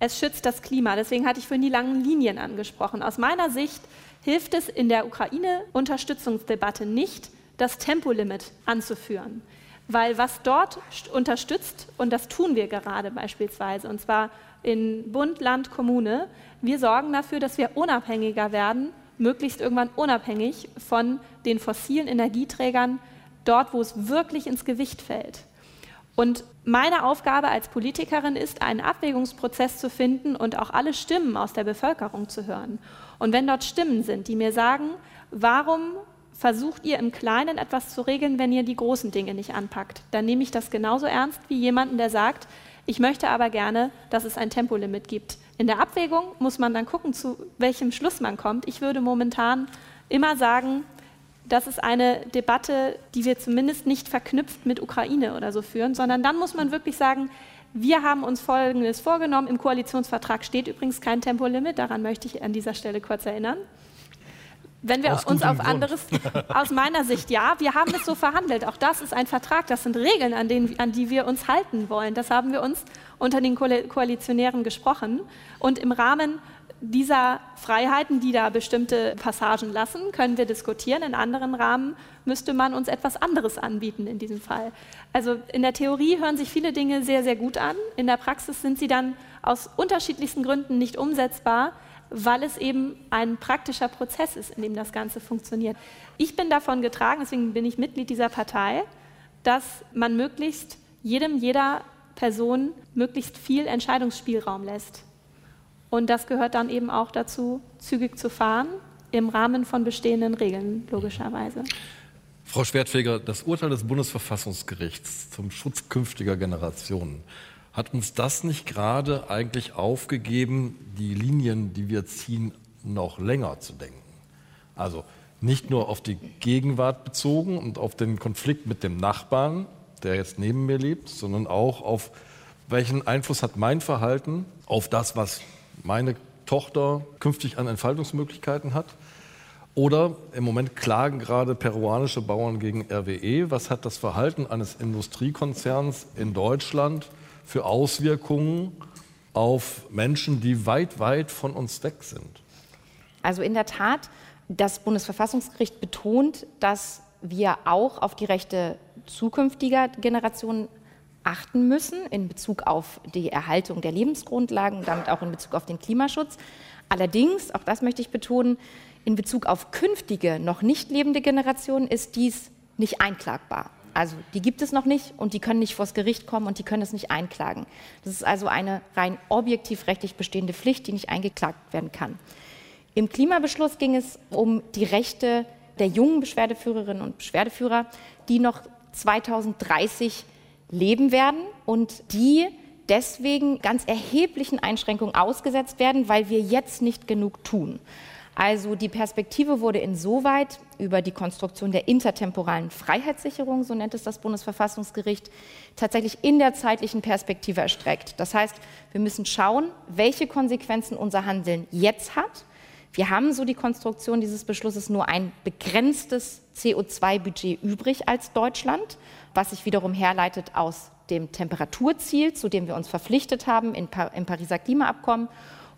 es schützt das Klima. Deswegen hatte ich vorhin die langen Linien angesprochen. Aus meiner Sicht hilft es in der Ukraine-Unterstützungsdebatte nicht, das Tempolimit anzuführen. Weil was dort unterstützt, und das tun wir gerade beispielsweise, und zwar in Bund, Land, Kommune, wir sorgen dafür, dass wir unabhängiger werden, möglichst irgendwann unabhängig von den fossilen Energieträgern, dort, wo es wirklich ins Gewicht fällt. Und meine Aufgabe als Politikerin ist, einen Abwägungsprozess zu finden und auch alle Stimmen aus der Bevölkerung zu hören. Und wenn dort Stimmen sind, die mir sagen, warum versucht ihr im Kleinen etwas zu regeln, wenn ihr die großen Dinge nicht anpackt, dann nehme ich das genauso ernst wie jemanden, der sagt, ich möchte aber gerne, dass es ein Tempolimit gibt. In der Abwägung muss man dann gucken, zu welchem Schluss man kommt. Ich würde momentan immer sagen, das ist eine Debatte, die wir zumindest nicht verknüpft mit Ukraine oder so führen, sondern dann muss man wirklich sagen, wir haben uns Folgendes vorgenommen. Im Koalitionsvertrag steht übrigens kein Tempolimit, daran möchte ich an dieser Stelle kurz erinnern. Wenn wir aus uns auf Grund. anderes, aus meiner Sicht ja, wir haben es so verhandelt. Auch das ist ein Vertrag, das sind Regeln, an, denen, an die wir uns halten wollen. Das haben wir uns unter den Koalitionären gesprochen. Und im Rahmen dieser Freiheiten, die da bestimmte Passagen lassen, können wir diskutieren. In anderen Rahmen müsste man uns etwas anderes anbieten in diesem Fall. Also in der Theorie hören sich viele Dinge sehr, sehr gut an. In der Praxis sind sie dann aus unterschiedlichsten Gründen nicht umsetzbar, weil es eben ein praktischer Prozess ist, in dem das Ganze funktioniert. Ich bin davon getragen, deswegen bin ich Mitglied dieser Partei, dass man möglichst jedem, jeder Person möglichst viel Entscheidungsspielraum lässt. Und das gehört dann eben auch dazu, zügig zu fahren, im Rahmen von bestehenden Regeln, logischerweise. Frau Schwertfeger, das Urteil des Bundesverfassungsgerichts zum Schutz künftiger Generationen, hat uns das nicht gerade eigentlich aufgegeben, die Linien, die wir ziehen, noch länger zu denken? Also nicht nur auf die Gegenwart bezogen und auf den Konflikt mit dem Nachbarn, der jetzt neben mir lebt, sondern auch auf welchen Einfluss hat mein Verhalten auf das, was meine Tochter künftig an Entfaltungsmöglichkeiten hat. Oder im Moment klagen gerade peruanische Bauern gegen RWE. Was hat das Verhalten eines Industriekonzerns in Deutschland für Auswirkungen auf Menschen, die weit, weit von uns weg sind? Also in der Tat, das Bundesverfassungsgericht betont, dass wir auch auf die Rechte zukünftiger Generationen achten müssen in Bezug auf die Erhaltung der Lebensgrundlagen und damit auch in Bezug auf den Klimaschutz. Allerdings, auch das möchte ich betonen, in Bezug auf künftige, noch nicht lebende Generationen ist dies nicht einklagbar. Also die gibt es noch nicht und die können nicht vors Gericht kommen und die können es nicht einklagen. Das ist also eine rein objektiv rechtlich bestehende Pflicht, die nicht eingeklagt werden kann. Im Klimabeschluss ging es um die Rechte der jungen Beschwerdeführerinnen und Beschwerdeführer, die noch 2030 leben werden und die deswegen ganz erheblichen Einschränkungen ausgesetzt werden, weil wir jetzt nicht genug tun. Also die Perspektive wurde insoweit über die Konstruktion der intertemporalen Freiheitssicherung, so nennt es das Bundesverfassungsgericht, tatsächlich in der zeitlichen Perspektive erstreckt. Das heißt, wir müssen schauen, welche Konsequenzen unser Handeln jetzt hat. Wir haben, so die Konstruktion dieses Beschlusses, nur ein begrenztes CO2-Budget übrig als Deutschland was sich wiederum herleitet aus dem Temperaturziel, zu dem wir uns verpflichtet haben im Pariser Klimaabkommen,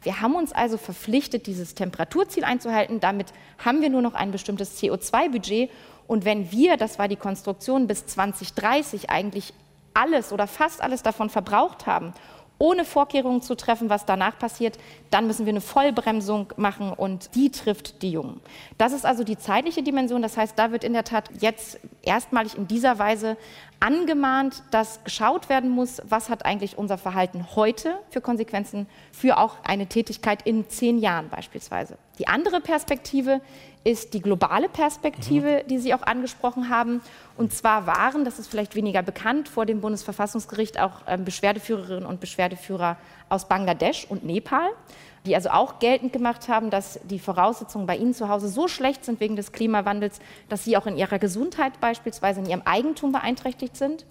Wir haben uns also verpflichtet, dieses Temperaturziel einzuhalten. Damit haben wir nur noch ein bestimmtes CO2-Budget. Und wenn wir, das war die Konstruktion, bis 2030 eigentlich alles oder fast alles davon verbraucht haben ohne Vorkehrungen zu treffen, was danach passiert, dann müssen wir eine Vollbremsung machen und die trifft die Jungen. Das ist also die zeitliche Dimension. Das heißt, da wird in der Tat jetzt erstmalig in dieser Weise angemahnt, dass geschaut werden muss, was hat eigentlich unser Verhalten heute für Konsequenzen für auch eine Tätigkeit in zehn Jahren beispielsweise. Die andere Perspektive ist die globale Perspektive, mhm. die Sie auch angesprochen haben. Und zwar waren, das ist vielleicht weniger bekannt, vor dem Bundesverfassungsgericht auch ähm, Beschwerdeführerinnen und Beschwerdeführer aus Bangladesch und Nepal, die also auch geltend gemacht haben, dass die Voraussetzungen bei ihnen zu Hause so schlecht sind wegen des Klimawandels, dass sie auch in ihrer Gesundheit beispielsweise in ihrem Eigentum beeinträchtigt sind.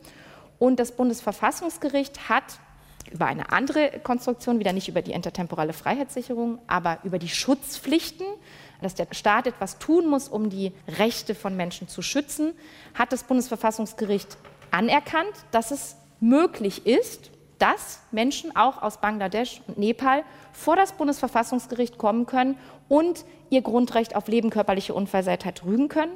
Und das Bundesverfassungsgericht hat über eine andere Konstruktion, wieder nicht über die intertemporale Freiheitssicherung, aber über die Schutzpflichten dass der Staat etwas tun muss, um die Rechte von Menschen zu schützen, hat das Bundesverfassungsgericht anerkannt, dass es möglich ist, dass Menschen auch aus Bangladesch und Nepal vor das Bundesverfassungsgericht kommen können und ihr Grundrecht auf Leben, körperliche Unversehrtheit rügen können.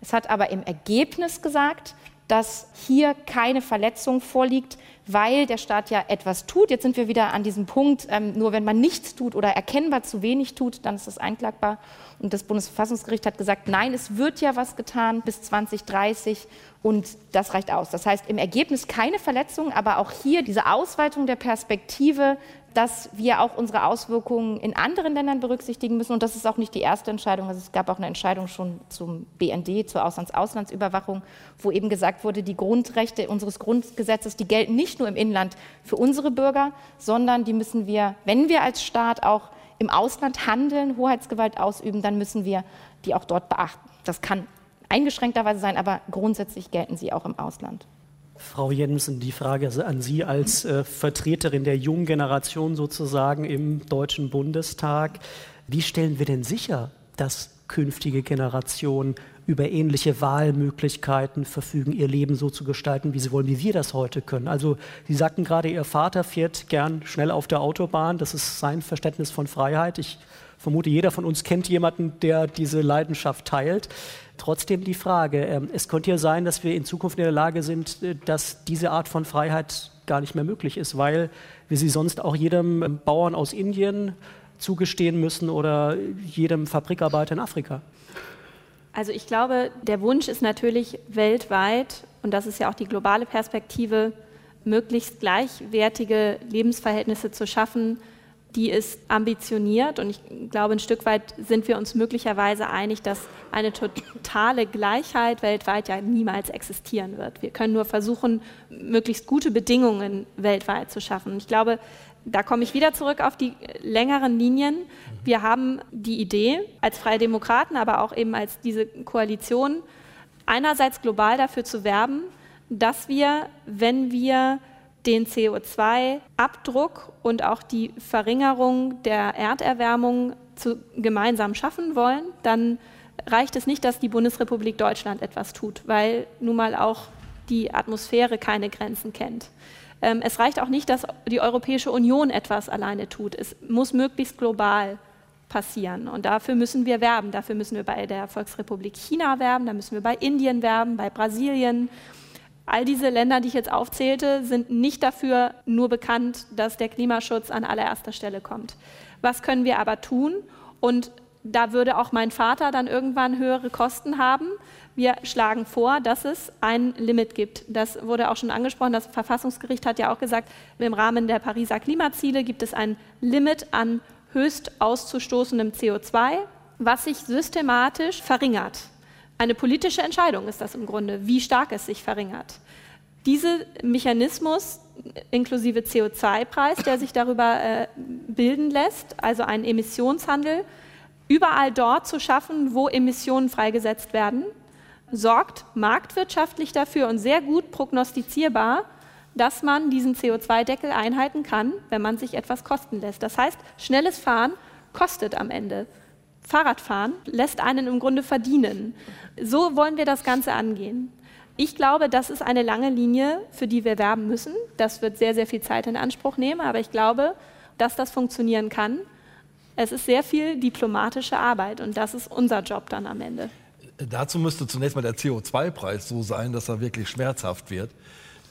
Es hat aber im Ergebnis gesagt, dass hier keine Verletzung vorliegt, weil der Staat ja etwas tut. Jetzt sind wir wieder an diesem Punkt, ähm, nur wenn man nichts tut oder erkennbar zu wenig tut, dann ist das einklagbar. Und das Bundesverfassungsgericht hat gesagt, nein, es wird ja was getan bis 2030 und das reicht aus. Das heißt, im Ergebnis keine Verletzung, aber auch hier diese Ausweitung der Perspektive dass wir auch unsere Auswirkungen in anderen Ländern berücksichtigen müssen. Und das ist auch nicht die erste Entscheidung. Also es gab auch eine Entscheidung schon zum BND, zur Auslands-Auslandsüberwachung, wo eben gesagt wurde, die Grundrechte unseres Grundgesetzes, die gelten nicht nur im Inland für unsere Bürger, sondern die müssen wir, wenn wir als Staat auch im Ausland handeln, Hoheitsgewalt ausüben, dann müssen wir die auch dort beachten. Das kann eingeschränkterweise sein, aber grundsätzlich gelten sie auch im Ausland. Frau Jensen, die Frage an Sie als äh, Vertreterin der jungen Generation sozusagen im Deutschen Bundestag. Wie stellen wir denn sicher, dass künftige Generationen über ähnliche Wahlmöglichkeiten verfügen, ihr Leben so zu gestalten, wie sie wollen, wie wir das heute können. Also Sie sagten gerade, Ihr Vater fährt gern schnell auf der Autobahn. Das ist sein Verständnis von Freiheit. Ich vermute, jeder von uns kennt jemanden, der diese Leidenschaft teilt. Trotzdem die Frage, ähm, es könnte ja sein, dass wir in Zukunft in der Lage sind, äh, dass diese Art von Freiheit gar nicht mehr möglich ist, weil wir sie sonst auch jedem ähm, Bauern aus Indien zugestehen müssen oder jedem Fabrikarbeiter in Afrika. Also ich glaube, der Wunsch ist natürlich weltweit, und das ist ja auch die globale Perspektive, möglichst gleichwertige Lebensverhältnisse zu schaffen die ist ambitioniert und ich glaube, ein Stück weit sind wir uns möglicherweise einig, dass eine totale Gleichheit weltweit ja niemals existieren wird. Wir können nur versuchen, möglichst gute Bedingungen weltweit zu schaffen. Ich glaube, da komme ich wieder zurück auf die längeren Linien. Wir haben die Idee, als Freie Demokraten, aber auch eben als diese Koalition, einerseits global dafür zu werben, dass wir, wenn wir den CO2-Abdruck und auch die Verringerung der Erderwärmung zu, gemeinsam schaffen wollen, dann reicht es nicht, dass die Bundesrepublik Deutschland etwas tut, weil nun mal auch die Atmosphäre keine Grenzen kennt. Ähm, es reicht auch nicht, dass die Europäische Union etwas alleine tut. Es muss möglichst global passieren. Und dafür müssen wir werben. Dafür müssen wir bei der Volksrepublik China werben, da müssen wir bei Indien werben, bei Brasilien All diese Länder, die ich jetzt aufzählte, sind nicht dafür nur bekannt, dass der Klimaschutz an allererster Stelle kommt. Was können wir aber tun? Und da würde auch mein Vater dann irgendwann höhere Kosten haben. Wir schlagen vor, dass es ein Limit gibt. Das wurde auch schon angesprochen. Das Verfassungsgericht hat ja auch gesagt, im Rahmen der Pariser Klimaziele gibt es ein Limit an höchst auszustoßendem CO2, was sich systematisch verringert. Eine politische Entscheidung ist das im Grunde, wie stark es sich verringert. Dieser Mechanismus inklusive CO2-Preis, der sich darüber äh, bilden lässt, also einen Emissionshandel, überall dort zu schaffen, wo Emissionen freigesetzt werden, sorgt marktwirtschaftlich dafür und sehr gut prognostizierbar, dass man diesen CO2-Deckel einhalten kann, wenn man sich etwas kosten lässt. Das heißt, schnelles Fahren kostet am Ende. Fahrradfahren lässt einen im Grunde verdienen. So wollen wir das Ganze angehen. Ich glaube, das ist eine lange Linie, für die wir werben müssen. Das wird sehr, sehr viel Zeit in Anspruch nehmen, aber ich glaube, dass das funktionieren kann. Es ist sehr viel diplomatische Arbeit und das ist unser Job dann am Ende. Dazu müsste zunächst mal der CO2-Preis so sein, dass er wirklich schmerzhaft wird.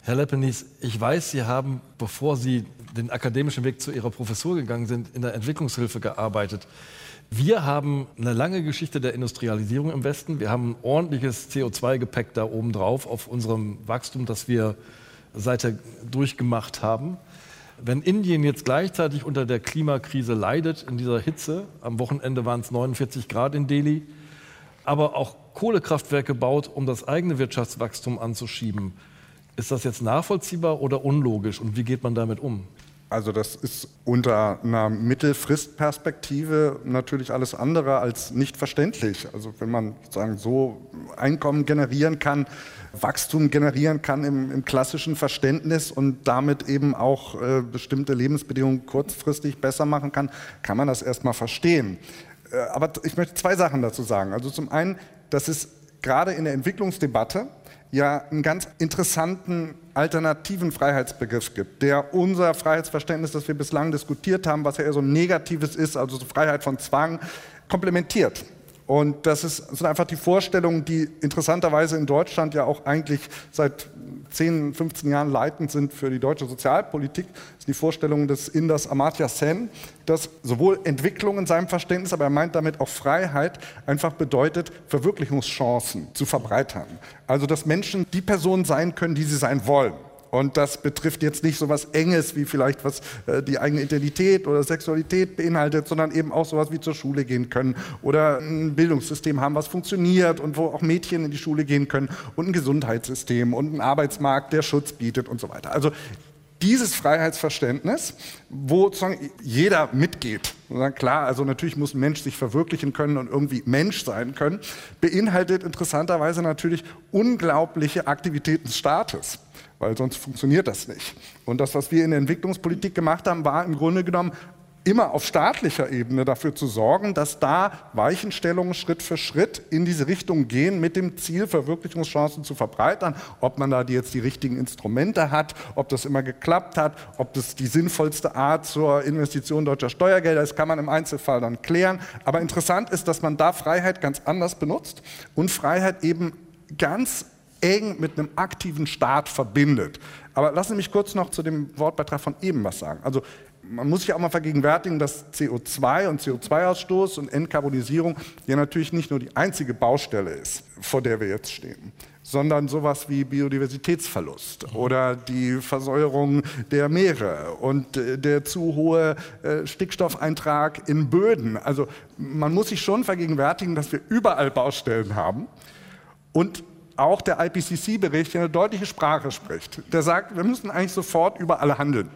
Herr Leppenis, ich weiß, Sie haben, bevor Sie den akademischen Weg zu Ihrer Professur gegangen sind, in der Entwicklungshilfe gearbeitet. Wir haben eine lange Geschichte der Industrialisierung im Westen. Wir haben ein ordentliches CO2-Gepäck da oben drauf auf unserem Wachstum, das wir seither durchgemacht haben. Wenn Indien jetzt gleichzeitig unter der Klimakrise leidet, in dieser Hitze, am Wochenende waren es 49 Grad in Delhi, aber auch Kohlekraftwerke baut, um das eigene Wirtschaftswachstum anzuschieben, ist das jetzt nachvollziehbar oder unlogisch und wie geht man damit um? Also das ist unter einer Mittelfristperspektive natürlich alles andere als nicht verständlich. Also wenn man sozusagen so Einkommen generieren kann, Wachstum generieren kann im, im klassischen Verständnis und damit eben auch äh, bestimmte Lebensbedingungen kurzfristig besser machen kann, kann man das erstmal verstehen. Äh, aber ich möchte zwei Sachen dazu sagen. Also zum einen, dass es gerade in der Entwicklungsdebatte ja einen ganz interessanten alternativen Freiheitsbegriff gibt, der unser Freiheitsverständnis, das wir bislang diskutiert haben, was ja eher so negatives ist, also so Freiheit von Zwang, komplementiert. Und das ist, sind einfach die Vorstellungen, die interessanterweise in Deutschland ja auch eigentlich seit 10, 15 Jahren leitend sind für die deutsche Sozialpolitik. Das sind die Vorstellungen des Inders Amartya Sen, dass sowohl Entwicklung in seinem Verständnis, aber er meint damit auch Freiheit, einfach bedeutet, Verwirklichungschancen zu verbreitern. Also, dass Menschen die Person sein können, die sie sein wollen. Und das betrifft jetzt nicht so was Enges wie vielleicht was äh, die eigene Identität oder Sexualität beinhaltet, sondern eben auch sowas wie zur Schule gehen können oder ein Bildungssystem haben, was funktioniert und wo auch Mädchen in die Schule gehen können und ein Gesundheitssystem und ein Arbeitsmarkt, der Schutz bietet und so weiter. Also dieses Freiheitsverständnis, wo sozusagen jeder mitgeht, klar, also natürlich muss ein Mensch sich verwirklichen können und irgendwie Mensch sein können, beinhaltet interessanterweise natürlich unglaubliche Aktivitäten des Staates weil sonst funktioniert das nicht. Und das, was wir in der Entwicklungspolitik gemacht haben, war im Grunde genommen immer auf staatlicher Ebene dafür zu sorgen, dass da Weichenstellungen Schritt für Schritt in diese Richtung gehen, mit dem Ziel, Verwirklichungschancen zu verbreitern. Ob man da jetzt die richtigen Instrumente hat, ob das immer geklappt hat, ob das die sinnvollste Art zur Investition deutscher Steuergelder ist, kann man im Einzelfall dann klären. Aber interessant ist, dass man da Freiheit ganz anders benutzt und Freiheit eben ganz eng mit einem aktiven Staat verbindet. Aber lassen Sie mich kurz noch zu dem Wortbeitrag von eben was sagen. Also man muss sich auch mal vergegenwärtigen, dass CO2 und CO2-Ausstoß und Entkarbonisierung ja natürlich nicht nur die einzige Baustelle ist, vor der wir jetzt stehen, sondern sowas wie Biodiversitätsverlust oder die Versäuerung der Meere und äh, der zu hohe äh, Stickstoffeintrag in Böden. Also man muss sich schon vergegenwärtigen, dass wir überall Baustellen haben und auch der IPCC-Bericht eine deutliche Sprache spricht. Der sagt, wir müssen eigentlich sofort überall handeln.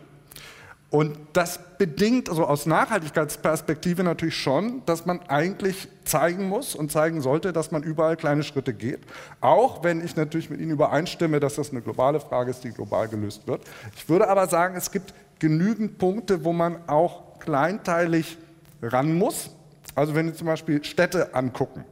Und das bedingt also aus Nachhaltigkeitsperspektive natürlich schon, dass man eigentlich zeigen muss und zeigen sollte, dass man überall kleine Schritte geht. Auch wenn ich natürlich mit Ihnen übereinstimme, dass das eine globale Frage ist, die global gelöst wird. Ich würde aber sagen, es gibt genügend Punkte, wo man auch kleinteilig ran muss. Also wenn Sie zum Beispiel Städte angucken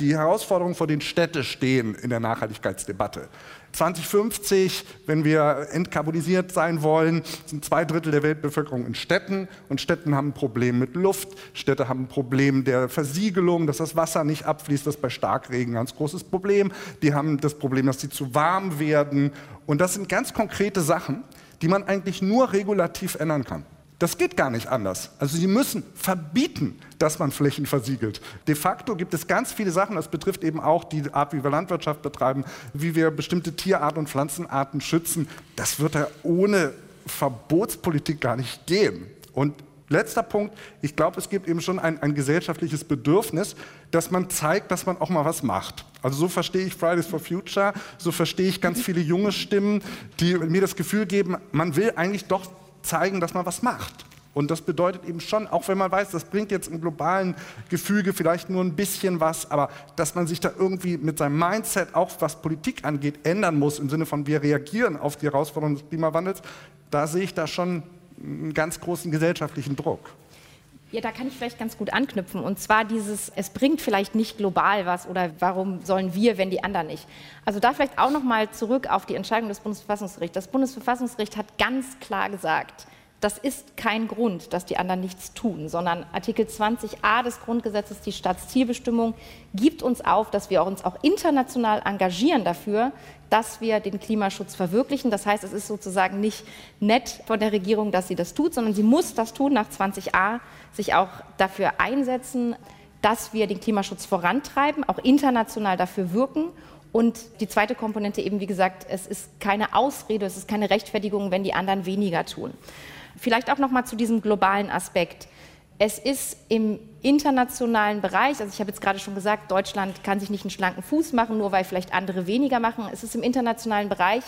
die Herausforderungen, vor denen Städte stehen in der Nachhaltigkeitsdebatte. 2050, wenn wir entkarbonisiert sein wollen, sind zwei Drittel der Weltbevölkerung in Städten und Städten haben ein Problem mit Luft, Städte haben ein Problem der Versiegelung, dass das Wasser nicht abfließt, das ist bei Starkregen ein ganz großes Problem. Die haben das Problem, dass sie zu warm werden und das sind ganz konkrete Sachen, die man eigentlich nur regulativ ändern kann. Das geht gar nicht anders. Also sie müssen verbieten, dass man Flächen versiegelt. De facto gibt es ganz viele Sachen, das betrifft eben auch die Art, wie wir Landwirtschaft betreiben, wie wir bestimmte Tierarten und Pflanzenarten schützen. Das wird ja ohne Verbotspolitik gar nicht gehen. Und letzter Punkt, ich glaube, es gibt eben schon ein, ein, gesellschaftliches Bedürfnis, dass man zeigt, dass man auch mal was macht. Also so verstehe ich Fridays for Future, so verstehe ich ganz viele junge Stimmen, die mir das Gefühl geben, man will eigentlich doch zeigen, dass man was macht. Und das bedeutet eben schon, auch wenn man weiß, das bringt jetzt im globalen Gefüge vielleicht nur ein bisschen was, aber dass man sich da irgendwie mit seinem Mindset, auch was Politik angeht, ändern muss, im Sinne von wir reagieren auf die Herausforderungen des Klimawandels, da sehe ich da schon einen ganz großen gesellschaftlichen Druck. Ja, da kann ich vielleicht ganz gut anknüpfen. Und zwar dieses, es bringt vielleicht nicht global was oder warum sollen wir, wenn die anderen nicht. Also da vielleicht auch nochmal zurück auf die Entscheidung des Bundesverfassungsgerichts. Das Bundesverfassungsgericht hat ganz klar gesagt, das ist kein Grund, dass die anderen nichts tun, sondern Artikel 20a des Grundgesetzes, die Staatszielbestimmung, gibt uns auf, dass wir uns auch international engagieren dafür, dass wir den Klimaschutz verwirklichen. Das heißt, es ist sozusagen nicht nett von der Regierung, dass sie das tut, sondern sie muss das tun nach 20a, sich auch dafür einsetzen, dass wir den Klimaschutz vorantreiben, auch international dafür wirken und die zweite Komponente eben, wie gesagt, es ist keine Ausrede, es ist keine Rechtfertigung, wenn die anderen weniger tun. Vielleicht auch noch mal zu diesem globalen Aspekt. Es ist im internationalen Bereich, also ich habe jetzt gerade schon gesagt, Deutschland kann sich nicht einen schlanken Fuß machen, nur weil vielleicht andere weniger machen. Es ist im internationalen Bereich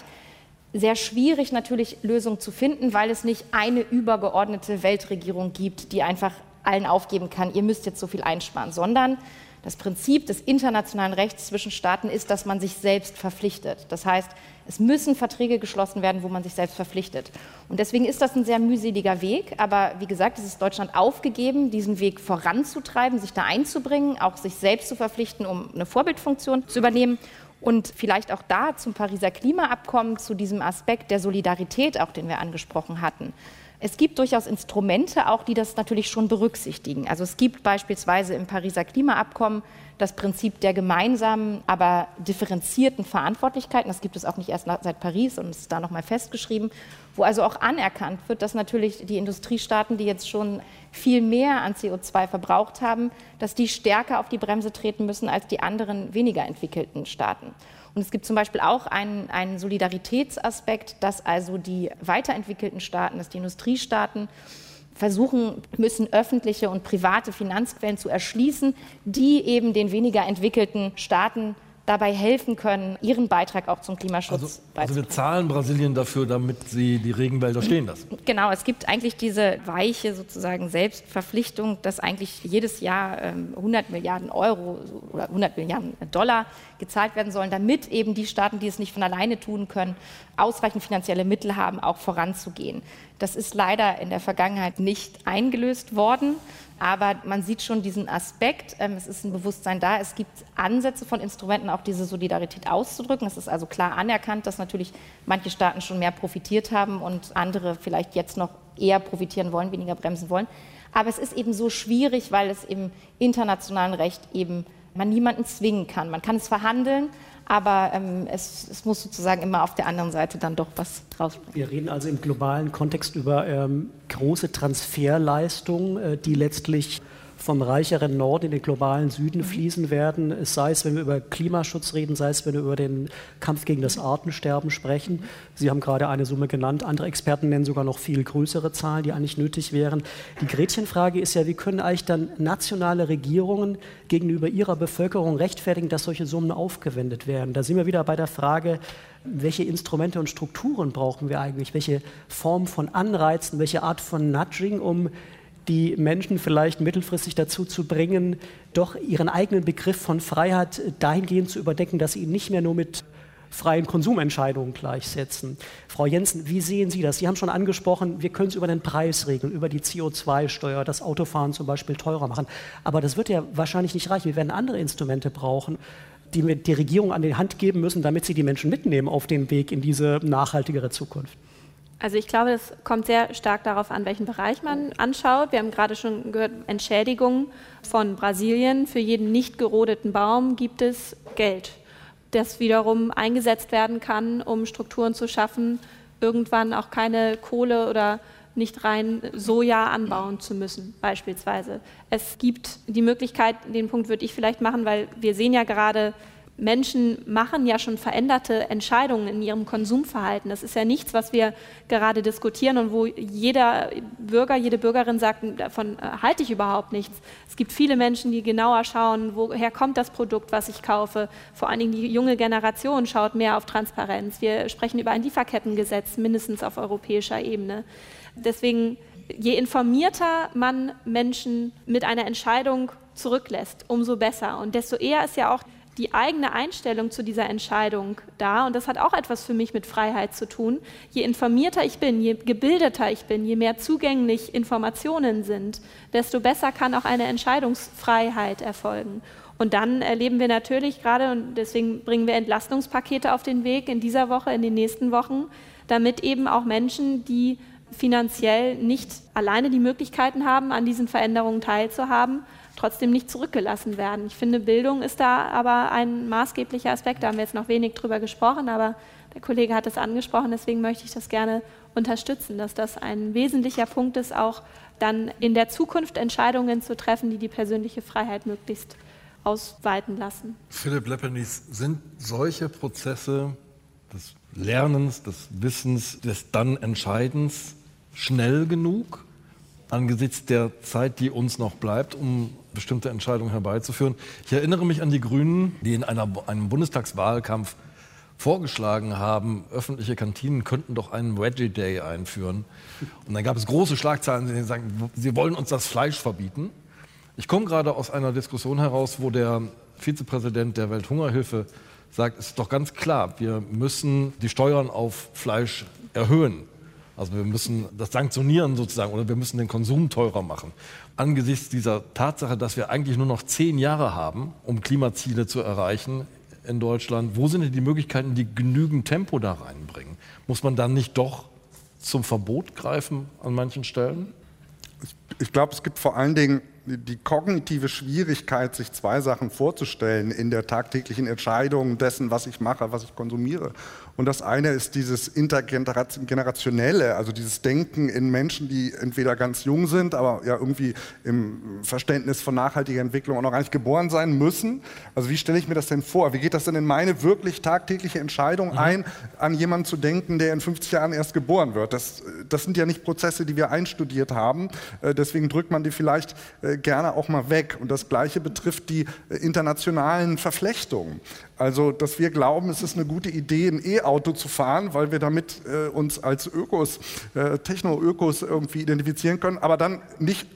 sehr schwierig natürlich Lösungen zu finden, weil es nicht eine übergeordnete Weltregierung gibt, die einfach allen aufgeben kann, ihr müsst jetzt so viel einsparen, sondern das Prinzip des internationalen Rechts zwischen Staaten ist, dass man sich selbst verpflichtet. Das heißt, es müssen Verträge geschlossen werden, wo man sich selbst verpflichtet. Und deswegen ist das ein sehr mühseliger Weg. Aber wie gesagt, es ist Deutschland aufgegeben, diesen Weg voranzutreiben, sich da einzubringen, auch sich selbst zu verpflichten, um eine Vorbildfunktion zu übernehmen. Und vielleicht auch da zum Pariser Klimaabkommen, zu diesem Aspekt der Solidarität, auch den wir angesprochen hatten. Es gibt durchaus Instrumente auch, die das natürlich schon berücksichtigen. Also es gibt beispielsweise im Pariser Klimaabkommen das Prinzip der gemeinsamen, aber differenzierten Verantwortlichkeiten. Das gibt es auch nicht erst seit Paris und ist da nochmal festgeschrieben, wo also auch anerkannt wird, dass natürlich die Industriestaaten, die jetzt schon viel mehr an CO2 verbraucht haben, dass die stärker auf die Bremse treten müssen als die anderen weniger entwickelten Staaten. Und es gibt zum Beispiel auch einen, einen Solidaritätsaspekt, dass also die weiterentwickelten Staaten, dass die Industriestaaten versuchen müssen, öffentliche und private Finanzquellen zu erschließen, die eben den weniger entwickelten Staaten dabei helfen können, ihren Beitrag auch zum Klimaschutz also, also wir zahlen Brasilien dafür, damit sie die Regenwälder stehen lassen. Genau, es gibt eigentlich diese weiche sozusagen Selbstverpflichtung, dass eigentlich jedes Jahr 100 ähm, Milliarden Euro oder 100 Milliarden Dollar gezahlt werden sollen, damit eben die Staaten, die es nicht von alleine tun können, ausreichend finanzielle Mittel haben, auch voranzugehen. Das ist leider in der Vergangenheit nicht eingelöst worden. Aber man sieht schon diesen Aspekt. Ähm, es ist ein Bewusstsein da. Es gibt Ansätze von Instrumenten, auch diese Solidarität auszudrücken. Es ist also klar anerkannt, dass natürlich manche Staaten schon mehr profitiert haben und andere vielleicht jetzt noch eher profitieren wollen, weniger bremsen wollen. Aber es ist eben so schwierig, weil es im internationalen Recht eben man niemanden zwingen kann. Man kann es verhandeln, aber ähm, es, es, muss sozusagen immer auf der anderen Seite dann doch was rausbringen. Wir reden also im globalen Kontext über ähm, große Transferleistungen, äh, die letztlich vom reicheren Norden in den globalen Süden mhm. fließen werden, sei es, wenn wir über Klimaschutz reden, sei es, wenn wir über den Kampf gegen das Artensterben sprechen. Sie haben gerade eine Summe genannt, andere Experten nennen sogar noch viel größere Zahlen, die eigentlich nötig wären. Die Gretchenfrage ist ja, wie können eigentlich dann nationale Regierungen gegenüber ihrer Bevölkerung rechtfertigen, dass solche Summen aufgewendet werden? Da sind wir wieder bei der Frage, welche Instrumente und Strukturen brauchen wir eigentlich? Welche Form von Anreizen, welche Art von Nudging, um die Menschen vielleicht mittelfristig dazu zu bringen, doch ihren eigenen Begriff von Freiheit dahingehend zu überdenken, dass sie ihn nicht mehr nur mit freien Konsumentscheidungen gleichsetzen. Frau Jensen, wie sehen Sie das? Sie haben schon angesprochen, wir können es über den Preis regeln, über die CO2-Steuer, das Autofahren zum Beispiel teurer machen. Aber das wird ja wahrscheinlich nicht reichen. Wir werden andere Instrumente brauchen, die wir die Regierung an die Hand geben müssen, damit sie die Menschen mitnehmen auf den Weg in diese nachhaltigere Zukunft. Also ich glaube, es kommt sehr stark darauf an, welchen Bereich man anschaut. Wir haben gerade schon gehört, Entschädigungen von Brasilien. Für jeden nicht gerodeten Baum gibt es Geld, das wiederum eingesetzt werden kann, um Strukturen zu schaffen, irgendwann auch keine Kohle oder nicht rein Soja anbauen zu müssen, beispielsweise. Es gibt die Möglichkeit, den Punkt würde ich vielleicht machen, weil wir sehen ja gerade, Menschen machen ja schon veränderte Entscheidungen in ihrem Konsumverhalten. Das ist ja nichts, was wir gerade diskutieren und wo jeder Bürger, jede Bürgerin sagt, davon äh, halte ich überhaupt nichts. Es gibt viele Menschen, die genauer schauen, woher kommt das Produkt, was ich kaufe. Vor allen Dingen die junge Generation schaut mehr auf Transparenz. Wir sprechen über ein Lieferkettengesetz, mindestens auf europäischer Ebene. Deswegen, je informierter man Menschen mit einer Entscheidung zurücklässt, umso besser. Und desto eher ist ja auch die eigene Einstellung zu dieser Entscheidung da. Und das hat auch etwas für mich mit Freiheit zu tun. Je informierter ich bin, je gebildeter ich bin, je mehr zugänglich Informationen sind, desto besser kann auch eine Entscheidungsfreiheit erfolgen. Und dann erleben wir natürlich gerade, und deswegen bringen wir Entlastungspakete auf den Weg in dieser Woche, in den nächsten Wochen, damit eben auch Menschen, die finanziell nicht alleine die Möglichkeiten haben, an diesen Veränderungen teilzuhaben, trotzdem nicht zurückgelassen werden. Ich finde, Bildung ist da aber ein maßgeblicher Aspekt. Da haben wir jetzt noch wenig drüber gesprochen, aber der Kollege hat es angesprochen, deswegen möchte ich das gerne unterstützen, dass das ein wesentlicher Punkt ist, auch dann in der Zukunft Entscheidungen zu treffen, die die persönliche Freiheit möglichst ausweiten lassen. Philipp Leppenis, sind solche Prozesse des Lernens, des Wissens, des dann Entscheidens schnell genug angesichts der Zeit, die uns noch bleibt, um bestimmte Entscheidungen herbeizuführen? Ich erinnere mich an die Grünen, die in einer, einem Bundestagswahlkampf vorgeschlagen haben, öffentliche Kantinen könnten doch einen Veggie Day einführen. Und dann gab es große Schlagzeilen, die sagen, sie wollen uns das Fleisch verbieten. Ich komme gerade aus einer Diskussion heraus, wo der Vizepräsident der Welthungerhilfe sagt, es ist doch ganz klar, wir müssen die Steuern auf Fleisch erhöhen. Also wir müssen das sanktionieren sozusagen oder wir müssen den Konsum teurer machen. Angesichts dieser Tatsache, dass wir eigentlich nur noch zehn Jahre haben, um Klimaziele zu erreichen in Deutschland, wo sind denn die Möglichkeiten, die genügend Tempo da reinbringen? Muss man dann nicht doch zum Verbot greifen an manchen Stellen? Ich, ich glaube, es gibt vor allen Dingen die kognitive Schwierigkeit, sich zwei Sachen vorzustellen in der tagtäglichen Entscheidung dessen, was ich mache, was ich konsumiere. Und das eine ist dieses intergenerationelle, also dieses Denken in Menschen, die entweder ganz jung sind, aber ja irgendwie im Verständnis von nachhaltiger Entwicklung auch noch gar nicht geboren sein müssen. Also wie stelle ich mir das denn vor? Wie geht das denn in meine wirklich tagtägliche Entscheidung mhm. ein, an jemanden zu denken, der in 50 Jahren erst geboren wird? Das, das sind ja nicht Prozesse, die wir einstudiert haben. Äh, deswegen drückt man die vielleicht äh, gerne auch mal weg. Und das Gleiche betrifft die äh, internationalen Verflechtungen. Also, dass wir glauben, es ist eine gute Idee, ein E-Auto zu fahren, weil wir damit äh, uns als Ökos, äh, Techno-Ökos irgendwie identifizieren können, aber dann nicht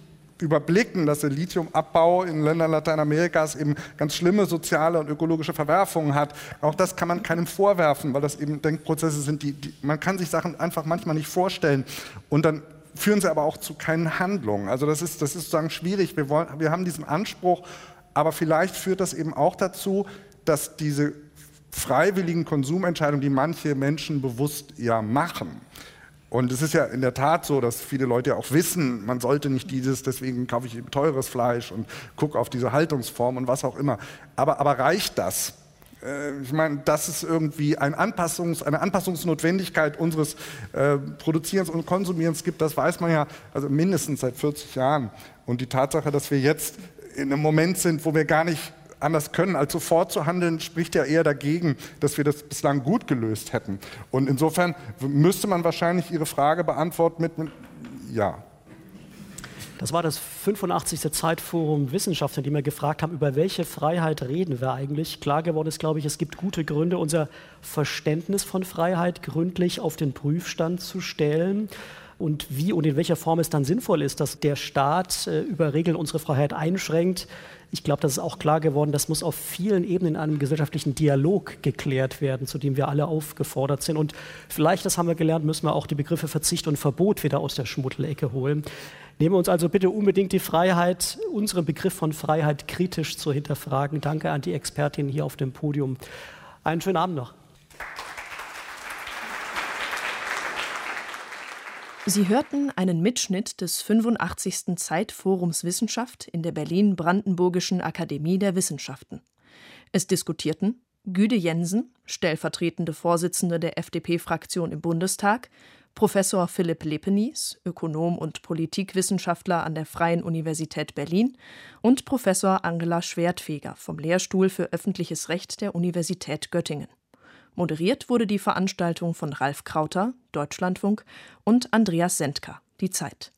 überblicken, dass der Lithiumabbau in Ländern Lateinamerikas eben ganz schlimme soziale und ökologische Verwerfungen hat. Auch das kann man keinem vorwerfen, weil das eben Denkprozesse sind, die, die man kann sich Sachen einfach manchmal nicht vorstellen. Und dann führen sie aber auch zu keinen Handlungen. Also das ist, das ist sozusagen schwierig. Wir, wollen, wir haben diesen Anspruch, aber vielleicht führt das eben auch dazu, dass diese freiwilligen Konsumentscheidungen, die manche Menschen bewusst ja machen, und es ist ja in der Tat so, dass viele Leute ja auch wissen, man sollte nicht dieses, deswegen kaufe ich eben teures Fleisch und gucke auf diese Haltungsform und was auch immer. Aber, aber reicht das? Äh, ich meine, dass es irgendwie ein Anpassungs-, eine Anpassungsnotwendigkeit unseres äh, Produzierens und Konsumierens gibt, das weiß man ja also mindestens seit 40 Jahren. Und die Tatsache, dass wir jetzt in einem Moment sind, wo wir gar nicht anders können, als sofort zu handeln, spricht ja eher dagegen, dass wir das bislang gut gelöst hätten. Und insofern müsste man wahrscheinlich Ihre Frage beantworten mit, mit ja. Das war das 85. Zeitforum Wissenschaft, in dem wir gefragt haben, über welche Freiheit reden wir eigentlich. Klar geworden ist, glaube ich, es gibt gute Gründe, unser Verständnis von Freiheit gründlich auf den Prüfstand zu stellen und wie und in welcher Form es dann sinnvoll ist, dass der Staat äh, über Regeln unsere Freiheit einschränkt, ich glaube, das ist auch klar geworden, das muss auf vielen Ebenen in einem gesellschaftlichen Dialog geklärt werden, zu dem wir alle aufgefordert sind. Und vielleicht, das haben wir gelernt, müssen wir auch die Begriffe Verzicht und Verbot wieder aus der Schmuddelecke holen. Nehmen wir uns also bitte unbedingt die Freiheit, unseren Begriff von Freiheit kritisch zu hinterfragen. Danke an die Expertin hier auf dem Podium. Einen schönen Abend noch. Sie hörten einen Mitschnitt des 85. Zeitforums Wissenschaft in der Berlin-Brandenburgischen Akademie der Wissenschaften. Es diskutierten Güde Jensen, stellvertretende Vorsitzende der FDP-Fraktion im Bundestag, Professor Philipp Lepenies, Ökonom und Politikwissenschaftler an der Freien Universität Berlin und Professor Angela Schwertfeger vom Lehrstuhl für öffentliches Recht der Universität Göttingen. Moderiert wurde die Veranstaltung von Ralf Krauter, Deutschlandfunk, und Andreas Sendker, Die Zeit.